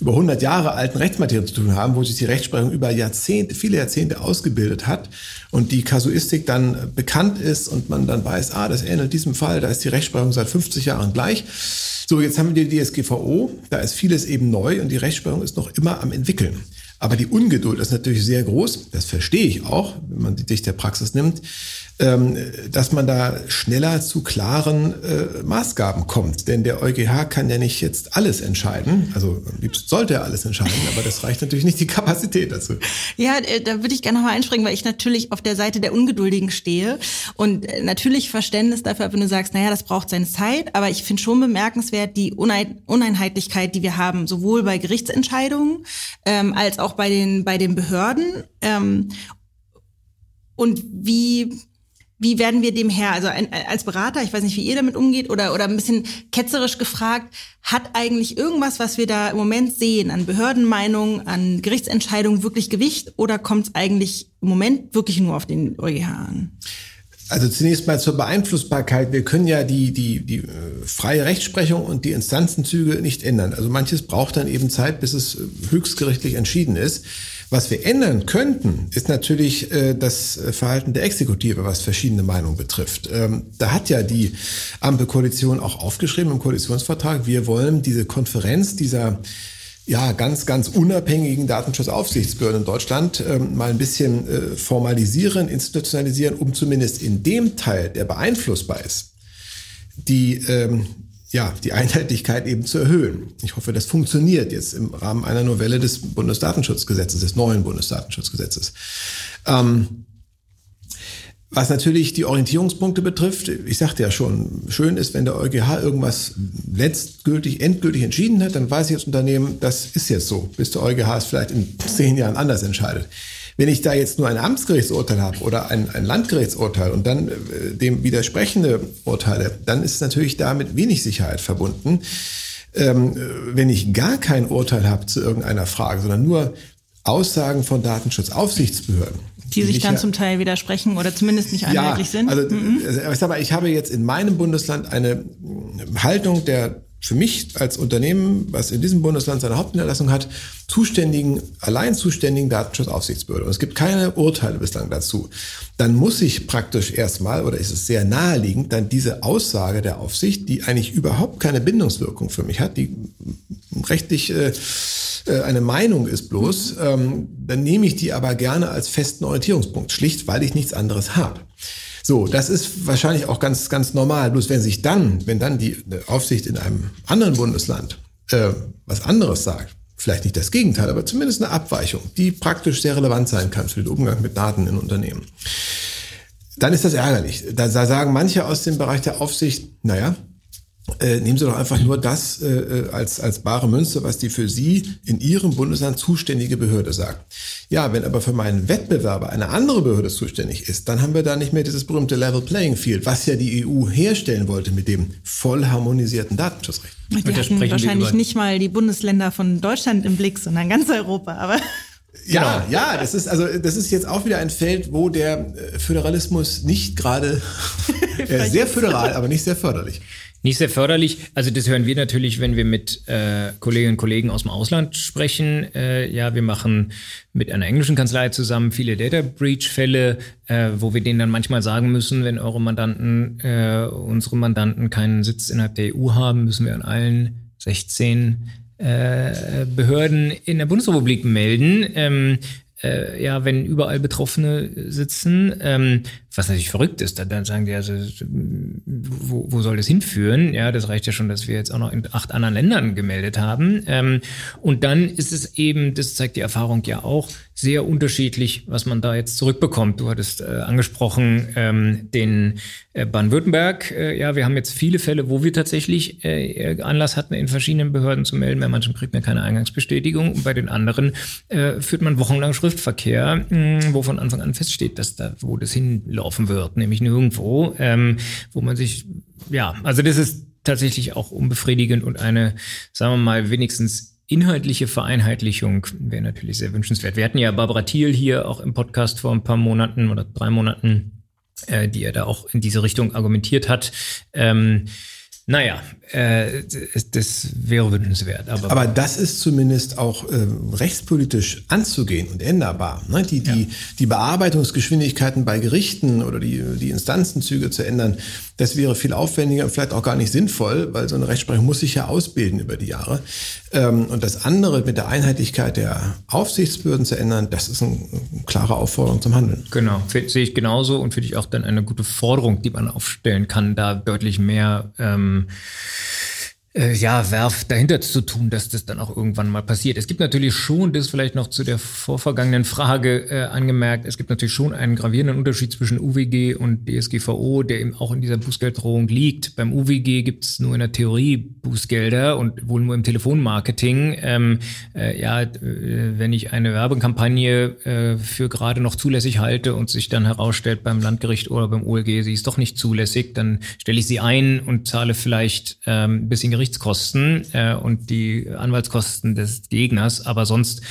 über 100 Jahre alten Rechtsmaterien zu tun haben, wo sich die Rechtsprechung über Jahrzehnte, viele Jahrzehnte ausgebildet hat und die Kasuistik dann bekannt ist und man dann weiß, ah, das ähnelt diesem Fall, da ist die Rechtsprechung seit 50 Jahren gleich. So, jetzt haben wir die DSGVO, da ist vieles eben neu und die Rechtsprechung ist noch immer am entwickeln. Aber die Ungeduld ist natürlich sehr groß, das verstehe ich auch, wenn man die Dicht der Praxis nimmt. Ähm, dass man da schneller zu klaren äh, Maßgaben kommt. Denn der EuGH kann ja nicht jetzt alles entscheiden. Also am liebsten sollte er alles entscheiden, aber das reicht natürlich nicht die Kapazität dazu. Ja, äh, da würde ich gerne nochmal einspringen, weil ich natürlich auf der Seite der Ungeduldigen stehe und äh, natürlich Verständnis dafür, wenn du sagst, naja, das braucht seine Zeit, aber ich finde schon bemerkenswert die Uneinheitlichkeit, die wir haben, sowohl bei Gerichtsentscheidungen ähm, als auch bei den, bei den Behörden. Ähm, und wie wie werden wir dem Herr? Also ein, als Berater, ich weiß nicht, wie ihr damit umgeht, oder, oder ein bisschen ketzerisch gefragt, hat eigentlich irgendwas, was wir da im Moment sehen, an Behördenmeinungen, an Gerichtsentscheidungen wirklich Gewicht oder kommt es eigentlich im Moment wirklich nur auf den EuGH an? Also zunächst mal zur Beeinflussbarkeit. Wir können ja die, die, die äh, freie Rechtsprechung und die Instanzenzüge nicht ändern. Also manches braucht dann eben Zeit, bis es höchstgerichtlich entschieden ist. Was wir ändern könnten, ist natürlich äh, das Verhalten der Exekutive, was verschiedene Meinungen betrifft. Ähm, da hat ja die Ampelkoalition auch aufgeschrieben im Koalitionsvertrag, wir wollen diese Konferenz dieser ja, ganz, ganz unabhängigen Datenschutzaufsichtsbehörden in Deutschland ähm, mal ein bisschen äh, formalisieren, institutionalisieren, um zumindest in dem Teil, der beeinflussbar ist, die ähm, ja, die Einheitlichkeit eben zu erhöhen. Ich hoffe, das funktioniert jetzt im Rahmen einer Novelle des Bundesdatenschutzgesetzes, des neuen Bundesdatenschutzgesetzes. Ähm, Was natürlich die Orientierungspunkte betrifft, ich sagte ja schon, schön ist, wenn der EuGH irgendwas letztgültig, endgültig entschieden hat, dann weiß ich als Unternehmen, das ist jetzt so, bis der EuGH es vielleicht in zehn Jahren anders entscheidet. Wenn ich da jetzt nur ein Amtsgerichtsurteil habe oder ein, ein Landgerichtsurteil und dann äh, dem widersprechende Urteile, dann ist natürlich damit wenig Sicherheit verbunden. Ähm, wenn ich gar kein Urteil habe zu irgendeiner Frage, sondern nur Aussagen von Datenschutzaufsichtsbehörden, die sich dann ja, zum Teil widersprechen oder zumindest nicht einheitlich ja, sind. Also, mhm. ich, sag mal, ich habe jetzt in meinem Bundesland eine Haltung der für mich als Unternehmen, was in diesem Bundesland seine Hauptniederlassung hat, zuständigen, allein zuständigen Datenschutzaufsichtsbehörde. Und es gibt keine Urteile bislang dazu. Dann muss ich praktisch erstmal, oder ist es sehr naheliegend, dann diese Aussage der Aufsicht, die eigentlich überhaupt keine Bindungswirkung für mich hat, die rechtlich äh, äh eine Meinung ist bloß, ähm, dann nehme ich die aber gerne als festen Orientierungspunkt, schlicht weil ich nichts anderes habe. So, das ist wahrscheinlich auch ganz, ganz normal. Bloß wenn sich dann, wenn dann die Aufsicht in einem anderen Bundesland äh, was anderes sagt, vielleicht nicht das Gegenteil, aber zumindest eine Abweichung, die praktisch sehr relevant sein kann für den Umgang mit Daten in Unternehmen, dann ist das ärgerlich. Da, da sagen manche aus dem Bereich der Aufsicht, naja, äh, nehmen Sie doch einfach nur das äh, äh, als, als bare Münze, was die für Sie in Ihrem Bundesland zuständige Behörde sagt. Ja, wenn aber für meinen Wettbewerber eine andere Behörde zuständig ist, dann haben wir da nicht mehr dieses berühmte Level Playing Field, was ja die EU herstellen wollte mit dem voll harmonisierten Datenschutzrecht. Die hatten wahrscheinlich nicht mal die Bundesländer von Deutschland im Blick, sondern ganz Europa. Aber ja, genau. ja, das ist also das ist jetzt auch wieder ein Feld, wo der äh, Föderalismus nicht gerade *laughs* äh, sehr föderal, aber nicht sehr förderlich. Nicht sehr förderlich. Also das hören wir natürlich, wenn wir mit äh, Kolleginnen und Kollegen aus dem Ausland sprechen. Äh, ja, wir machen mit einer englischen Kanzlei zusammen viele Data Breach-Fälle, äh, wo wir denen dann manchmal sagen müssen, wenn eure Mandanten, äh, unsere Mandanten keinen Sitz innerhalb der EU haben, müssen wir an allen 16 äh, Behörden in der Bundesrepublik melden. Ähm, äh, ja, wenn überall Betroffene sitzen, ähm, was natürlich verrückt ist, dann, sagen die also, wo, wo soll das hinführen? Ja, das reicht ja schon, dass wir jetzt auch noch in acht anderen Ländern gemeldet haben. Ähm, und dann ist es eben, das zeigt die Erfahrung ja auch, sehr unterschiedlich, was man da jetzt zurückbekommt. Du hattest äh, angesprochen ähm, den äh, Baden-Württemberg. Äh, ja, wir haben jetzt viele Fälle, wo wir tatsächlich Anlass hatten, in verschiedenen Behörden zu melden. Bei manchen kriegt man keine Eingangsbestätigung und bei den anderen führt man wochenlang Schriftverkehr, mh, wo von Anfang an feststeht, dass da, wo das hinlaufen wird, nämlich nirgendwo, ähm, wo man sich, ja, also das ist tatsächlich auch unbefriedigend und eine, sagen wir mal, wenigstens inhaltliche Vereinheitlichung wäre natürlich sehr wünschenswert. Wir hatten ja Barbara Thiel hier auch im Podcast vor ein paar Monaten oder drei Monaten, äh, die er da auch in diese Richtung argumentiert hat. Ähm, naja, äh, das wäre wünschenswert. Aber, aber das ist zumindest auch äh, rechtspolitisch anzugehen und änderbar. Ne? Die, die, ja. die Bearbeitungsgeschwindigkeiten bei Gerichten oder die, die Instanzenzüge zu ändern, das wäre viel aufwendiger und vielleicht auch gar nicht sinnvoll, weil so eine Rechtsprechung muss sich ja ausbilden über die Jahre. Ähm, und das andere mit der Einheitlichkeit der Aufsichtsbehörden zu ändern, das ist eine klare Aufforderung zum Handeln. Genau, sehe ich genauso und finde ich auch dann eine gute Forderung, die man aufstellen kann, da deutlich mehr ähm, äh, ja, Werf dahinter zu tun, dass das dann auch irgendwann mal passiert. Es gibt natürlich schon, das vielleicht noch zu der vorvergangenen Frage äh, angemerkt, es gibt natürlich schon einen gravierenden Unterschied zwischen UWG und DSGVO, der eben auch in dieser Bußgelddrohung liegt. Beim UWG gibt es nur in der Theorie Bußgelder und wohl nur im Telefonmarketing. Ähm, äh, ja, äh, wenn ich eine Werbekampagne äh, für gerade noch zulässig halte und sich dann herausstellt beim Landgericht oder beim OLG, sie ist doch nicht zulässig, dann stelle ich sie ein und zahle vielleicht ähm, ein bisschen Gerichtskosten äh, und die Anwaltskosten des Gegners, aber sonst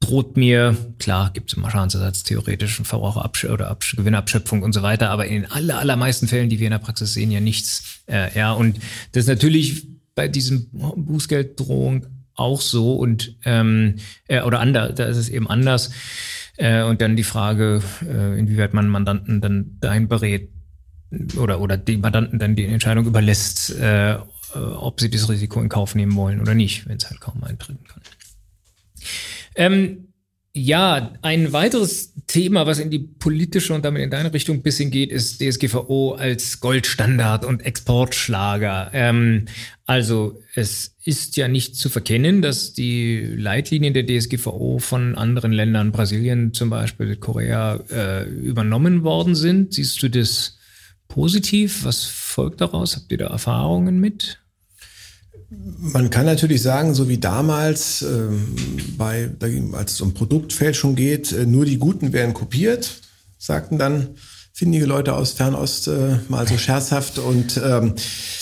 droht mir, klar, gibt es immer Schadensersatz, theoretisch Verbraucherabsch oder Absch Gewinnabschöpfung und so weiter, aber in aller, allermeisten Fällen, die wir in der Praxis sehen, ja nichts. Äh, ja, und das ist natürlich bei diesem Bußgelddrohung auch so und ähm, äh, oder anders, da ist es eben anders. Äh, und dann die Frage, äh, inwieweit man Mandanten dann dahin berät oder oder die Mandanten dann die Entscheidung überlässt, äh, äh, ob sie das Risiko in Kauf nehmen wollen oder nicht, wenn es halt kaum eintreten kann. Ähm, Ja, ein weiteres Thema, was in die politische und damit in deine Richtung ein bisschen geht, ist DSGVO als Goldstandard und Exportschlager. Ähm, also es ist ja nicht zu verkennen, dass die Leitlinien der DSGVO von anderen Ländern, Brasilien zum Beispiel, Korea, äh, übernommen worden sind. Siehst du das positiv? Was folgt daraus? Habt ihr da Erfahrungen mit? Man kann natürlich sagen, so wie damals, ähm, bei, als es um Produktfälschung geht, äh, nur die Guten werden kopiert, sagten dann findige Leute aus Fernost äh, mal so scherzhaft. Und ähm,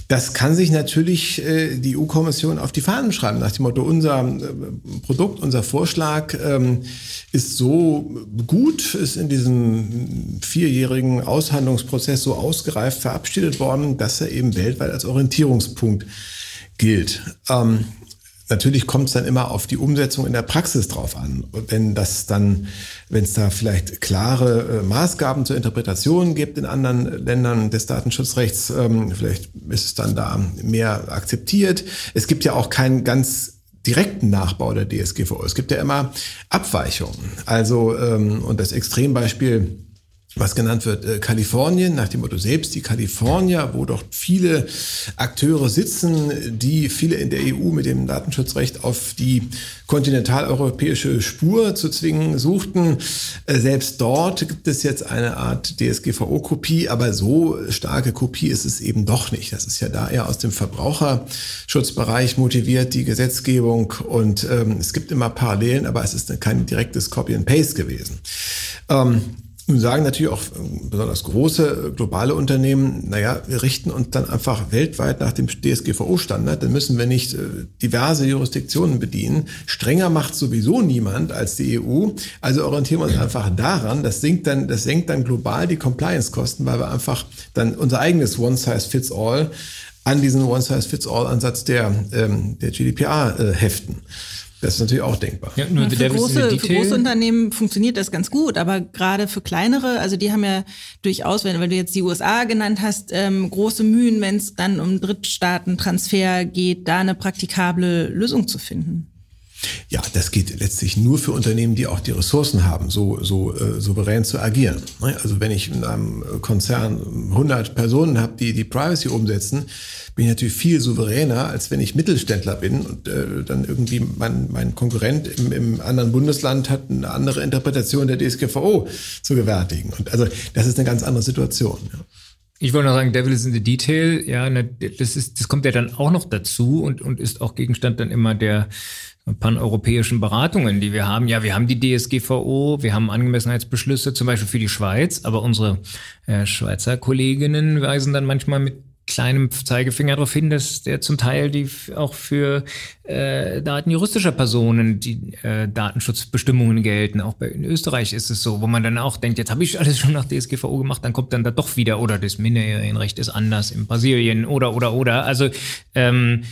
das kann sich natürlich äh, die EU-Kommission auf die Fahnen schreiben, nach dem Motto, unser äh, Produkt, unser Vorschlag ähm, ist so gut, ist in diesem vierjährigen Aushandlungsprozess so ausgereift verabschiedet worden, dass er eben weltweit als Orientierungspunkt gilt. Ähm, natürlich kommt es dann immer auf die Umsetzung in der Praxis drauf an. Wenn das dann, wenn es da vielleicht klare äh, Maßgaben zur Interpretation gibt in anderen Ländern des Datenschutzrechts, ähm, vielleicht ist es dann da mehr akzeptiert. Es gibt ja auch keinen ganz direkten Nachbau der DSGVO. Es gibt ja immer Abweichungen. Also, ähm, und das Extrembeispiel was genannt wird, äh, Kalifornien, nach dem Motto selbst die Kalifornier, wo doch viele Akteure sitzen, die viele in der EU mit dem Datenschutzrecht auf die kontinentaleuropäische Spur zu zwingen suchten. Äh, selbst dort gibt es jetzt eine Art DSGVO-Kopie, aber so starke Kopie ist es eben doch nicht. Das ist ja da eher aus dem Verbraucherschutzbereich motiviert, die Gesetzgebung. Und ähm, es gibt immer Parallelen, aber es ist kein direktes Copy and Paste gewesen. Ähm, nun sagen natürlich auch äh, besonders große äh, globale Unternehmen, naja, wir richten uns dann einfach weltweit nach dem DSGVO-Standard, dann müssen wir nicht äh, diverse Jurisdiktionen bedienen. Strenger macht sowieso niemand als die EU. Also orientieren wir uns einfach daran. Das senkt dann, das senkt dann global die Compliance-Kosten, weil wir einfach dann unser eigenes One-Size-Fits-All an diesen One-Size-Fits-All-Ansatz der, ähm, der GDPR heften. Das ist natürlich auch denkbar. Ja, nur für, große, für große Unternehmen funktioniert das ganz gut, aber gerade für kleinere, also die haben ja durchaus, wenn, wenn du jetzt die USA genannt hast, ähm, große Mühen, wenn es dann um Drittstaatentransfer geht, da eine praktikable Lösung zu finden. Ja, das geht letztlich nur für Unternehmen, die auch die Ressourcen haben, so, so äh, souverän zu agieren. Ne? Also wenn ich in einem Konzern 100 Personen habe, die die Privacy umsetzen, bin ich natürlich viel souveräner, als wenn ich Mittelständler bin und äh, dann irgendwie mein, mein Konkurrent im, im anderen Bundesland hat eine andere Interpretation der DSGVO zu gewärtigen. Und also das ist eine ganz andere Situation. Ja. Ich wollte noch sagen, Devil is in the Detail. Ja, ne, das ist, das kommt ja dann auch noch dazu und, und ist auch Gegenstand dann immer der paneuropäischen Beratungen, die wir haben. Ja, wir haben die DSGVO, wir haben Angemessenheitsbeschlüsse zum Beispiel für die Schweiz, aber unsere äh, Schweizer Kolleginnen weisen dann manchmal mit kleinem Zeigefinger darauf hin, dass der zum Teil die auch für äh, Daten juristischer Personen die äh, Datenschutzbestimmungen gelten. Auch bei, in Österreich ist es so, wo man dann auch denkt, jetzt habe ich alles schon nach DSGVO gemacht, dann kommt dann da doch wieder oder das Minderjährigenrecht ist anders in Brasilien oder oder oder. Also ähm,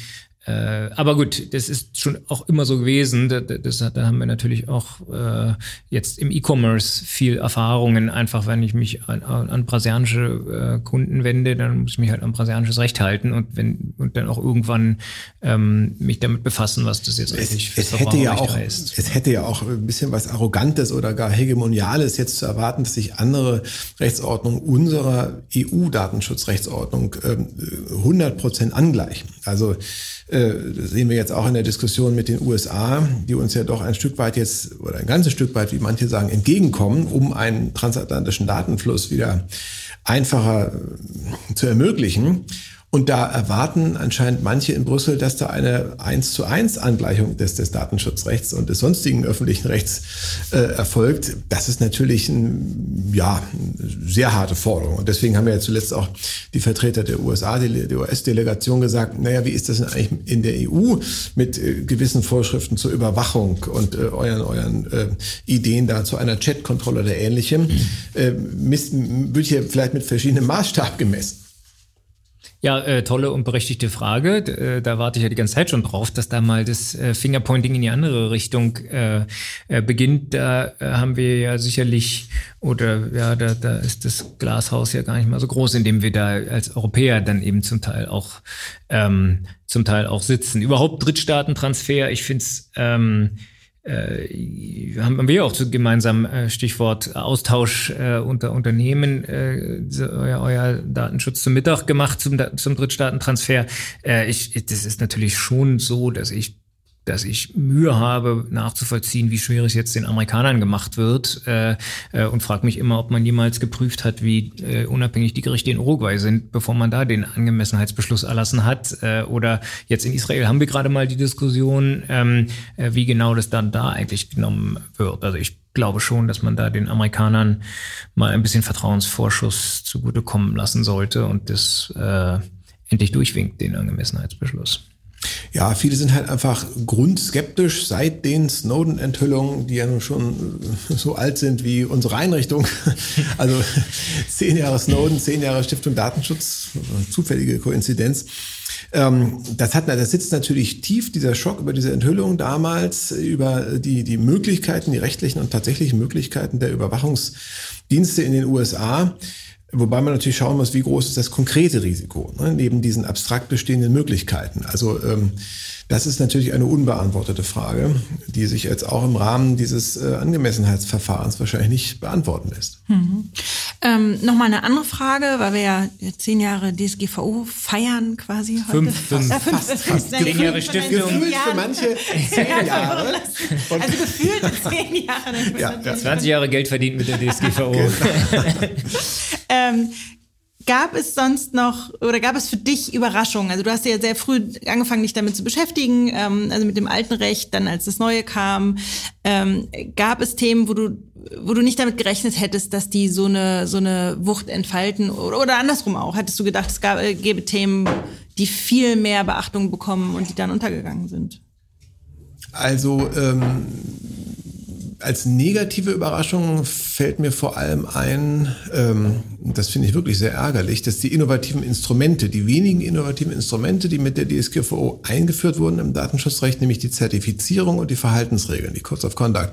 äh, aber gut, das ist schon auch immer so gewesen. Da, das, da haben wir natürlich auch äh, jetzt im E-Commerce viel Erfahrungen. Einfach, wenn ich mich an, an brasilianische äh, Kunden wende, dann muss ich mich halt an brasilianisches Recht halten und wenn und dann auch irgendwann ähm, mich damit befassen, was das jetzt eigentlich für es hätte ja auch heißt. Es hätte ja auch ein bisschen was Arrogantes oder gar Hegemoniales jetzt zu erwarten, dass sich andere Rechtsordnungen unserer EU-Datenschutzrechtsordnung ähm, 100 Prozent angleichen. Also äh, sehen wir jetzt auch in der Diskussion mit den USA, die uns ja doch ein Stück weit jetzt, oder ein ganzes Stück weit, wie manche sagen, entgegenkommen, um einen transatlantischen Datenfluss wieder einfacher äh, zu ermöglichen. Und da erwarten anscheinend manche in Brüssel, dass da eine eins zu eins Angleichung des, des Datenschutzrechts und des sonstigen öffentlichen Rechts äh, erfolgt. Das ist natürlich ein, ja, sehr harte Forderung. Und deswegen haben ja zuletzt auch die Vertreter der USA, die US-Delegation gesagt, naja, wie ist das denn eigentlich in der EU mit äh, gewissen Vorschriften zur Überwachung und äh, euren, euren äh, Ideen da zu einer Chat-Kontrolle oder ähnlichem? Äh, misst, wird hier vielleicht mit verschiedenem Maßstab gemessen. Ja, äh, tolle und berechtigte Frage. Äh, da warte ich ja die ganze Zeit schon drauf, dass da mal das äh, Fingerpointing in die andere Richtung äh, äh, beginnt. Da äh, haben wir ja sicherlich, oder ja, da, da ist das Glashaus ja gar nicht mal so groß, in dem wir da als Europäer dann eben zum Teil auch ähm, zum Teil auch sitzen. Überhaupt Drittstaatentransfer, ich finde es ähm, äh, haben wir auch gemeinsam äh, Stichwort Austausch äh, unter Unternehmen äh, euer, euer Datenschutz zum Mittag gemacht zum, zum Drittstaatentransfer. Äh, ich, das ist natürlich schon so, dass ich dass ich Mühe habe, nachzuvollziehen, wie schwierig es jetzt den Amerikanern gemacht wird äh, äh, und frage mich immer, ob man jemals geprüft hat, wie äh, unabhängig die Gerichte in Uruguay sind, bevor man da den Angemessenheitsbeschluss erlassen hat. Äh, oder jetzt in Israel haben wir gerade mal die Diskussion, ähm, äh, wie genau das dann da eigentlich genommen wird. Also ich glaube schon, dass man da den Amerikanern mal ein bisschen Vertrauensvorschuss zugutekommen lassen sollte und das äh, endlich durchwinkt, den Angemessenheitsbeschluss. Ja, viele sind halt einfach grundskeptisch seit den Snowden-Enthüllungen, die ja nun schon *laughs* so alt sind wie unsere Einrichtung. *laughs* Also zehn Jahre Snowden, zehn Jahre Stiftung Datenschutz, zufällige Koinzidenz. Ähm, das, hat, das sitzt natürlich tief, dieser Schock über diese Enthüllung damals, über die, die Möglichkeiten, die rechtlichen und tatsächlichen Möglichkeiten der Überwachungsdienste in den USA. Wobei man natürlich schauen muss, wie groß ist das konkrete Risiko, ne, neben diesen abstrakt bestehenden Möglichkeiten. Also ähm, das ist natürlich eine unbeantwortete Frage, die sich jetzt auch im Rahmen dieses äh, Angemessenheitsverfahrens wahrscheinlich nicht beantworten lässt. Mhm. Ähm, Nochmal eine andere Frage, weil wir ja zehn Jahre DSGVO feiern quasi heute. Fünf, fünf, ja, fünf, fast, fast. *laughs* Zehn Jahre Stiftung. Gefühlt für manche zehn Jahre. *laughs* Also gefühlt zehn Jahre. Ja, ja. 20 Jahre Geld verdient mit der DSGVO. Genau. *laughs* ähm, Gab es sonst noch oder gab es für dich Überraschungen? Also du hast ja sehr früh angefangen, dich damit zu beschäftigen, ähm, also mit dem alten Recht, dann als das Neue kam. Ähm, gab es Themen, wo du, wo du nicht damit gerechnet hättest, dass die so eine, so eine Wucht entfalten oder, oder andersrum auch? Hättest du gedacht, es gab, äh, gäbe Themen, die viel mehr Beachtung bekommen und die dann untergegangen sind? Also ähm, als negative Überraschung fällt mir vor allem ein, ähm, das finde ich wirklich sehr ärgerlich, dass die innovativen Instrumente, die wenigen innovativen Instrumente, die mit der DSGVO eingeführt wurden im Datenschutzrecht, nämlich die Zertifizierung und die Verhaltensregeln, die Codes of Conduct,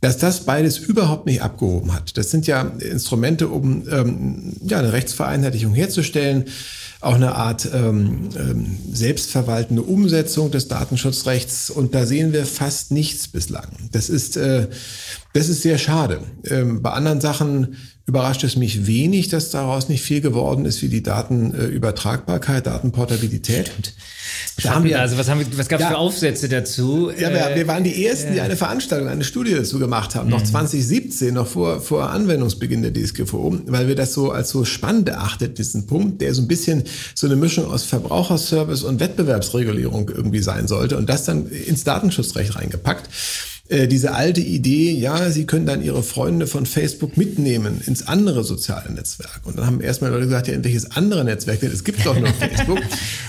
dass das beides überhaupt nicht abgehoben hat. Das sind ja Instrumente, um ähm, ja, eine Rechtsvereinheitlichung herzustellen, auch eine Art ähm, ähm, selbstverwaltende Umsetzung des Datenschutzrechts und da sehen wir fast nichts bislang. Das ist, äh, das ist sehr schade. Ähm, bei anderen Sachen überrascht es mich wenig, dass daraus nicht viel geworden ist, wie die Datenübertragbarkeit, Datenportabilität. Da haben wir, also was, haben wir, was gab es ja, für Aufsätze dazu? Ja, wir, wir waren die Ersten, die eine Veranstaltung, eine Studie dazu gemacht haben, noch 2017, mhm. noch vor, vor Anwendungsbeginn der DSGVO, weil wir das so als so spannend erachtet, diesen Punkt, der so ein bisschen so eine Mischung aus Verbraucherservice und Wettbewerbsregulierung irgendwie sein sollte und das dann ins Datenschutzrecht reingepackt. Äh, diese alte Idee, ja, Sie können dann Ihre Freunde von Facebook mitnehmen ins andere soziale Netzwerk. Und dann haben erstmal Leute gesagt, ja, in welches andere Netzwerk denn? Es gibt doch nur *laughs* Facebook.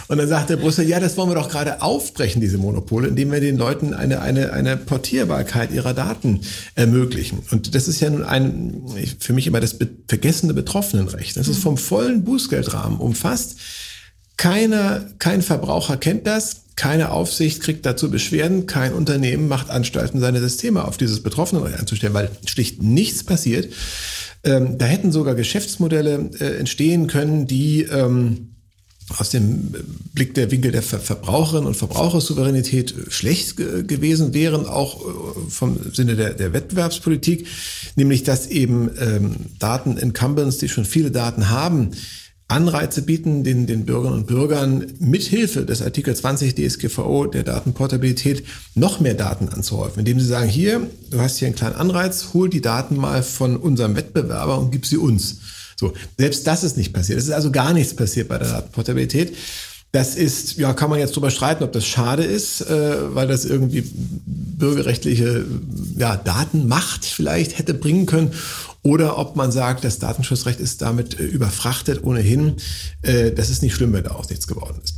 Und dann sagte Brüssel, ja, das wollen wir doch gerade aufbrechen, diese Monopole, indem wir den Leuten eine, eine, eine Portierbarkeit ihrer Daten ermöglichen. Und das ist ja nun ein, für mich immer das vergessene Betroffenenrecht. Das ist vom vollen Bußgeldrahmen umfasst. Keiner, kein Verbraucher kennt das. Keine Aufsicht kriegt dazu Beschwerden, kein Unternehmen macht Anstalten, seine Systeme auf dieses Betroffenenrecht einzustellen, weil schlicht nichts passiert. Ähm, da hätten sogar Geschäftsmodelle äh, entstehen können, die ähm, aus dem Blick der Winkel der Ver Verbraucherinnen und Verbrauchersouveränität schlecht gewesen wären, auch äh, vom Sinne der, der Wettbewerbspolitik, nämlich dass eben ähm, Daten-Incumbents, die schon viele Daten haben, Anreize bieten, den, den Bürgerinnen und Bürgern mithilfe des Artikel 20 DSGVO der Datenportabilität noch mehr Daten anzuhäufen, indem sie sagen, hier, du hast hier einen kleinen Anreiz, hol die Daten mal von unserem Wettbewerber und gib sie uns. So, selbst das ist nicht passiert. Es ist also gar nichts passiert bei der Datenportabilität. Das ist, ja, kann man jetzt drüber streiten, ob das schade ist, äh, weil das irgendwie bürgerrechtliche ja, Datenmacht vielleicht hätte bringen können oder ob man sagt, das Datenschutzrecht ist damit äh, überfrachtet ohnehin. Äh, das ist nicht schlimm, wenn daraus nichts geworden ist.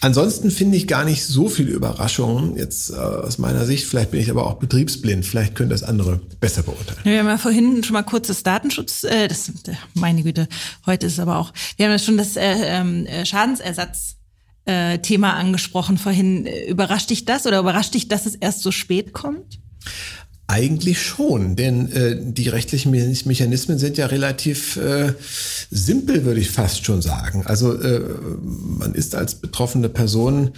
Ansonsten finde ich gar nicht so viele Überraschungen jetzt äh, aus meiner Sicht. Vielleicht bin ich aber auch betriebsblind. Vielleicht können das andere besser beurteilen. wir haben ja vorhin schon mal kurz das Datenschutz, äh, das, meine Güte, heute ist aber auch, wir haben ja schon das äh, ähm, äh, Schadensersatz äh, Thema angesprochen vorhin. Überrascht dich das oder überrascht dich, dass es erst so spät kommt? Eigentlich schon, denn äh, die rechtlichen Mechanismen sind ja relativ äh, simpel, würde ich fast schon sagen. Also äh, man ist als betroffene Person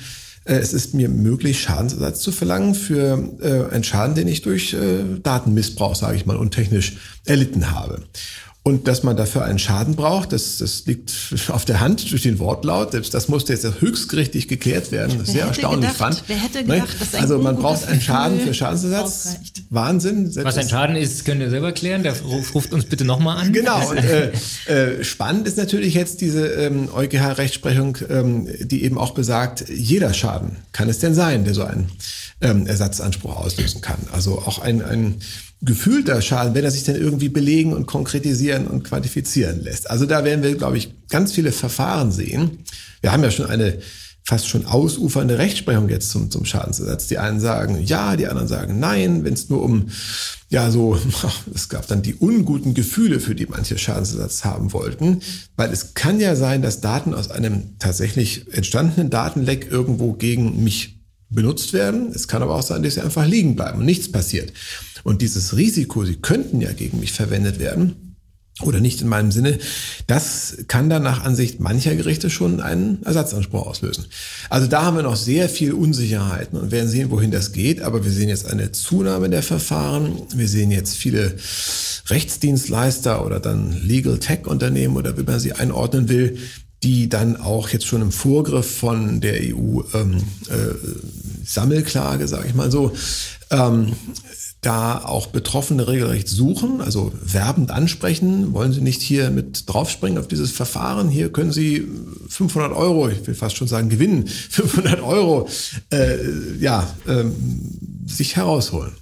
äh, es ist mir möglich, Schadensersatz zu verlangen für äh, einen Schaden, den ich durch äh, Datenmissbrauch, sage ich mal, untechnisch erlitten habe. Und dass man dafür einen Schaden braucht, das, das liegt *laughs* auf der Hand durch den Wortlaut. Selbst das musste jetzt höchstgerichtlich geklärt werden. Das sehr erstaunlich gedacht, fand. Wer hätte gedacht, dass ein Also man braucht einen Schaden für Schadensersatz. Ausreicht. Wahnsinn. Was ein Schaden ist, könnt ihr selber klären. Der ruft ruft uns bitte nochmal an. Genau. Und, äh, äh, spannend ist natürlich jetzt diese ähm, EuGH-Rechtsprechung, ähm, die eben auch besagt, jeder Schaden kann es denn sein, der so einen ähm, Ersatzanspruch auslösen kann. Also auch ein, ein gefühlter Schaden, wenn er sich dann irgendwie belegen und konkretisieren und quantifizieren lässt. Also da werden wir, glaube ich, ganz viele Verfahren sehen. Wir haben ja schon eine fast schon ausufernde Rechtsprechung jetzt zum, zum Schadensersatz. Die einen sagen ja, die anderen sagen nein, wenn es nur um, ja, so, *laughs* es gab dann die unguten Gefühle, für die manche Schadensersatz haben wollten, weil es kann ja sein, dass Daten aus einem tatsächlich entstandenen Datenleck irgendwo gegen mich benutzt werden. Es kann aber auch sein, dass sie einfach liegen bleiben und nichts passiert. Und dieses Risiko, sie könnten ja gegen mich verwendet werden oder nicht in meinem Sinne, das kann dann nach Ansicht mancher Gerichte schon einen Ersatzanspruch auslösen. Also da haben wir noch sehr viel Unsicherheiten und werden sehen, wohin das geht. Aber wir sehen jetzt eine Zunahme der Verfahren. Wir sehen jetzt viele Rechtsdienstleister oder dann Legal Tech Unternehmen oder wie man sie einordnen will, die dann auch jetzt schon im Vorgriff von der EU ähm, äh, Sammelklage, sage ich mal so, ähm, da auch Betroffene regelrecht suchen, also werbend ansprechen. Wollen Sie nicht hier mit draufspringen auf dieses Verfahren? Hier können Sie 500 Euro, ich will fast schon sagen gewinnen, *laughs* 500 Euro, äh, ja, ähm, sich herausholen.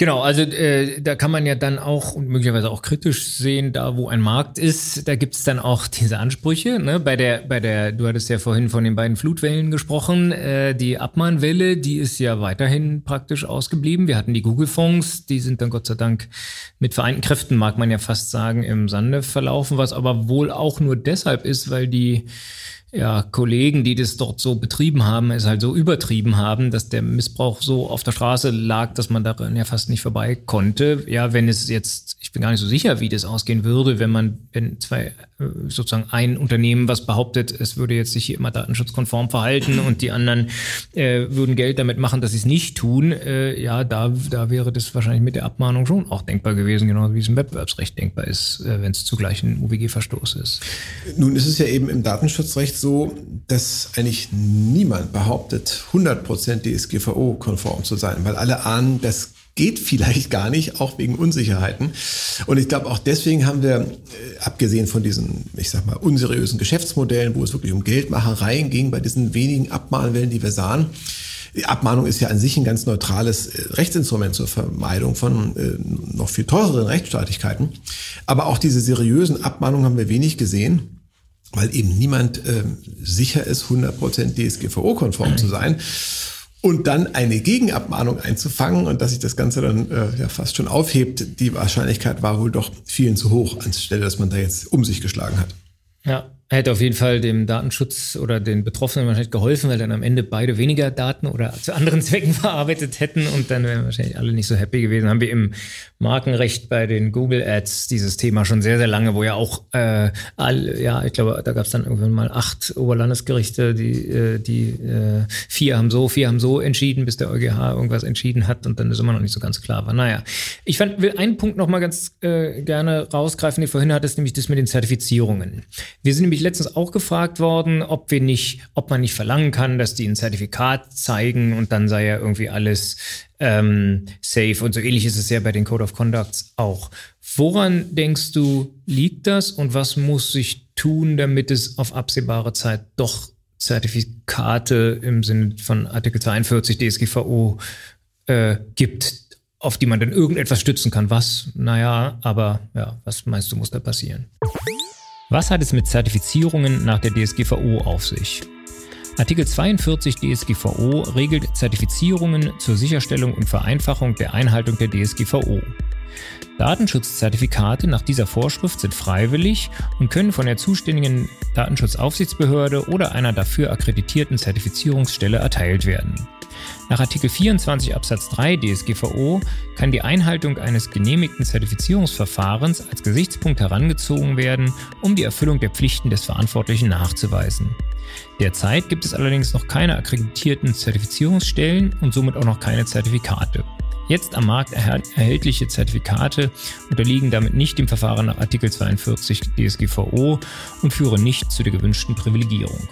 Genau, also äh, da kann man ja dann auch und möglicherweise auch kritisch sehen, da wo ein Markt ist, da gibt's dann auch diese Ansprüche. Ne? Bei der, bei der, du hattest ja vorhin von den beiden Flutwellen gesprochen, äh, die Abmahnwelle, die ist ja weiterhin praktisch ausgeblieben. Wir hatten die Google-Fonds, die sind dann Gott sei Dank mit vereinten Kräften, mag man ja fast sagen, im Sande verlaufen, was aber wohl auch nur deshalb ist, weil die ja, Kollegen, die das dort so betrieben haben, es halt so übertrieben haben, dass der Missbrauch so auf der Straße lag, dass man daran ja fast nicht vorbei konnte. Ja, wenn es jetzt, ich bin gar nicht so sicher, wie das ausgehen würde, wenn man, wenn zwei, äh, sozusagen ein Unternehmen, was behauptet, es würde jetzt sich hier immer datenschutzkonform verhalten und die anderen äh, würden Geld damit machen, dass sie es nicht tun, äh, ja, da, da wäre das wahrscheinlich mit der Abmahnung schon auch denkbar gewesen, genauso wie es im Wettbewerbsrecht denkbar ist, äh, wenn es zugleich ein UWG-Verstoß ist. Nun ist es ja eben im Datenschutzrecht so, dass eigentlich niemand behauptet, 100% DSGVO-konform zu sein, weil alle ahnen, das geht vielleicht gar nicht, auch wegen Unsicherheiten. Und ich glaube, auch deswegen haben wir, äh, abgesehen von diesen, ich sag mal, unseriösen Geschäftsmodellen, wo es wirklich um Geldmachereien ging, bei diesen wenigen Abmahnwellen, die wir sahen, die Abmahnung ist ja an sich ein ganz neutrales äh, Rechtsinstrument zur Vermeidung von äh, noch viel teureren Rechtsstaatlichkeiten. Aber auch diese seriösen Abmahnungen haben wir wenig gesehen weil eben niemand äh, sicher ist, 100% DSGVO-konform zu sein. Und dann eine Gegenabmahnung einzufangen und dass sich das Ganze dann äh, ja fast schon aufhebt, die Wahrscheinlichkeit war wohl doch vielen zu hoch, anstelle dass man da jetzt um sich geschlagen hat. Ja, hätte auf jeden Fall dem Datenschutz oder den Betroffenen wahrscheinlich geholfen, weil dann am Ende beide weniger Daten oder *laughs* zu anderen Zwecken verarbeitet hätten und dann wären wahrscheinlich alle nicht so happy gewesen. Haben wir im Markenrecht bei den Google Ads dieses Thema schon sehr, sehr lange, wo ja auch äh, all, ja, ich glaube, da gab es dann irgendwann mal acht Oberlandesgerichte, die, äh, die äh, vier haben so, vier haben so entschieden, bis der EuGH irgendwas entschieden hat und dann ist immer noch nicht so ganz klar war. Naja, ich fand, will einen Punkt noch mal ganz äh, gerne rausgreifen, den vorhin hattest, nämlich das mit den Zertifizierungen. Wir sind nämlich letztens auch gefragt worden, ob wir nicht, ob man nicht verlangen kann, dass die ein Zertifikat zeigen und dann sei ja irgendwie alles ähm, safe. Und so ähnlich ist es ja bei den Code of Conducts auch. Woran denkst du, liegt das und was muss sich tun, damit es auf absehbare Zeit doch Zertifikate im Sinne von Artikel 42 DSGVO äh, gibt, auf die man dann irgendetwas stützen kann? Was? Naja, aber ja, was meinst du, muss da passieren? Was hat es mit Zertifizierungen nach der DSGVO auf sich? Artikel 42 DSGVO regelt Zertifizierungen zur Sicherstellung und Vereinfachung der Einhaltung der DSGVO. Datenschutzzertifikate nach dieser Vorschrift sind freiwillig und können von der zuständigen Datenschutzaufsichtsbehörde oder einer dafür akkreditierten Zertifizierungsstelle erteilt werden. Nach Artikel 24 Absatz 3 DSGVO kann die Einhaltung eines genehmigten Zertifizierungsverfahrens als Gesichtspunkt herangezogen werden, um die Erfüllung der Pflichten des Verantwortlichen nachzuweisen. Derzeit gibt es allerdings noch keine akkreditierten Zertifizierungsstellen und somit auch noch keine Zertifikate. Jetzt am Markt erhältliche Zertifikate unterliegen damit nicht dem Verfahren nach Artikel 42 DSGVO und führen nicht zu der gewünschten Privilegierung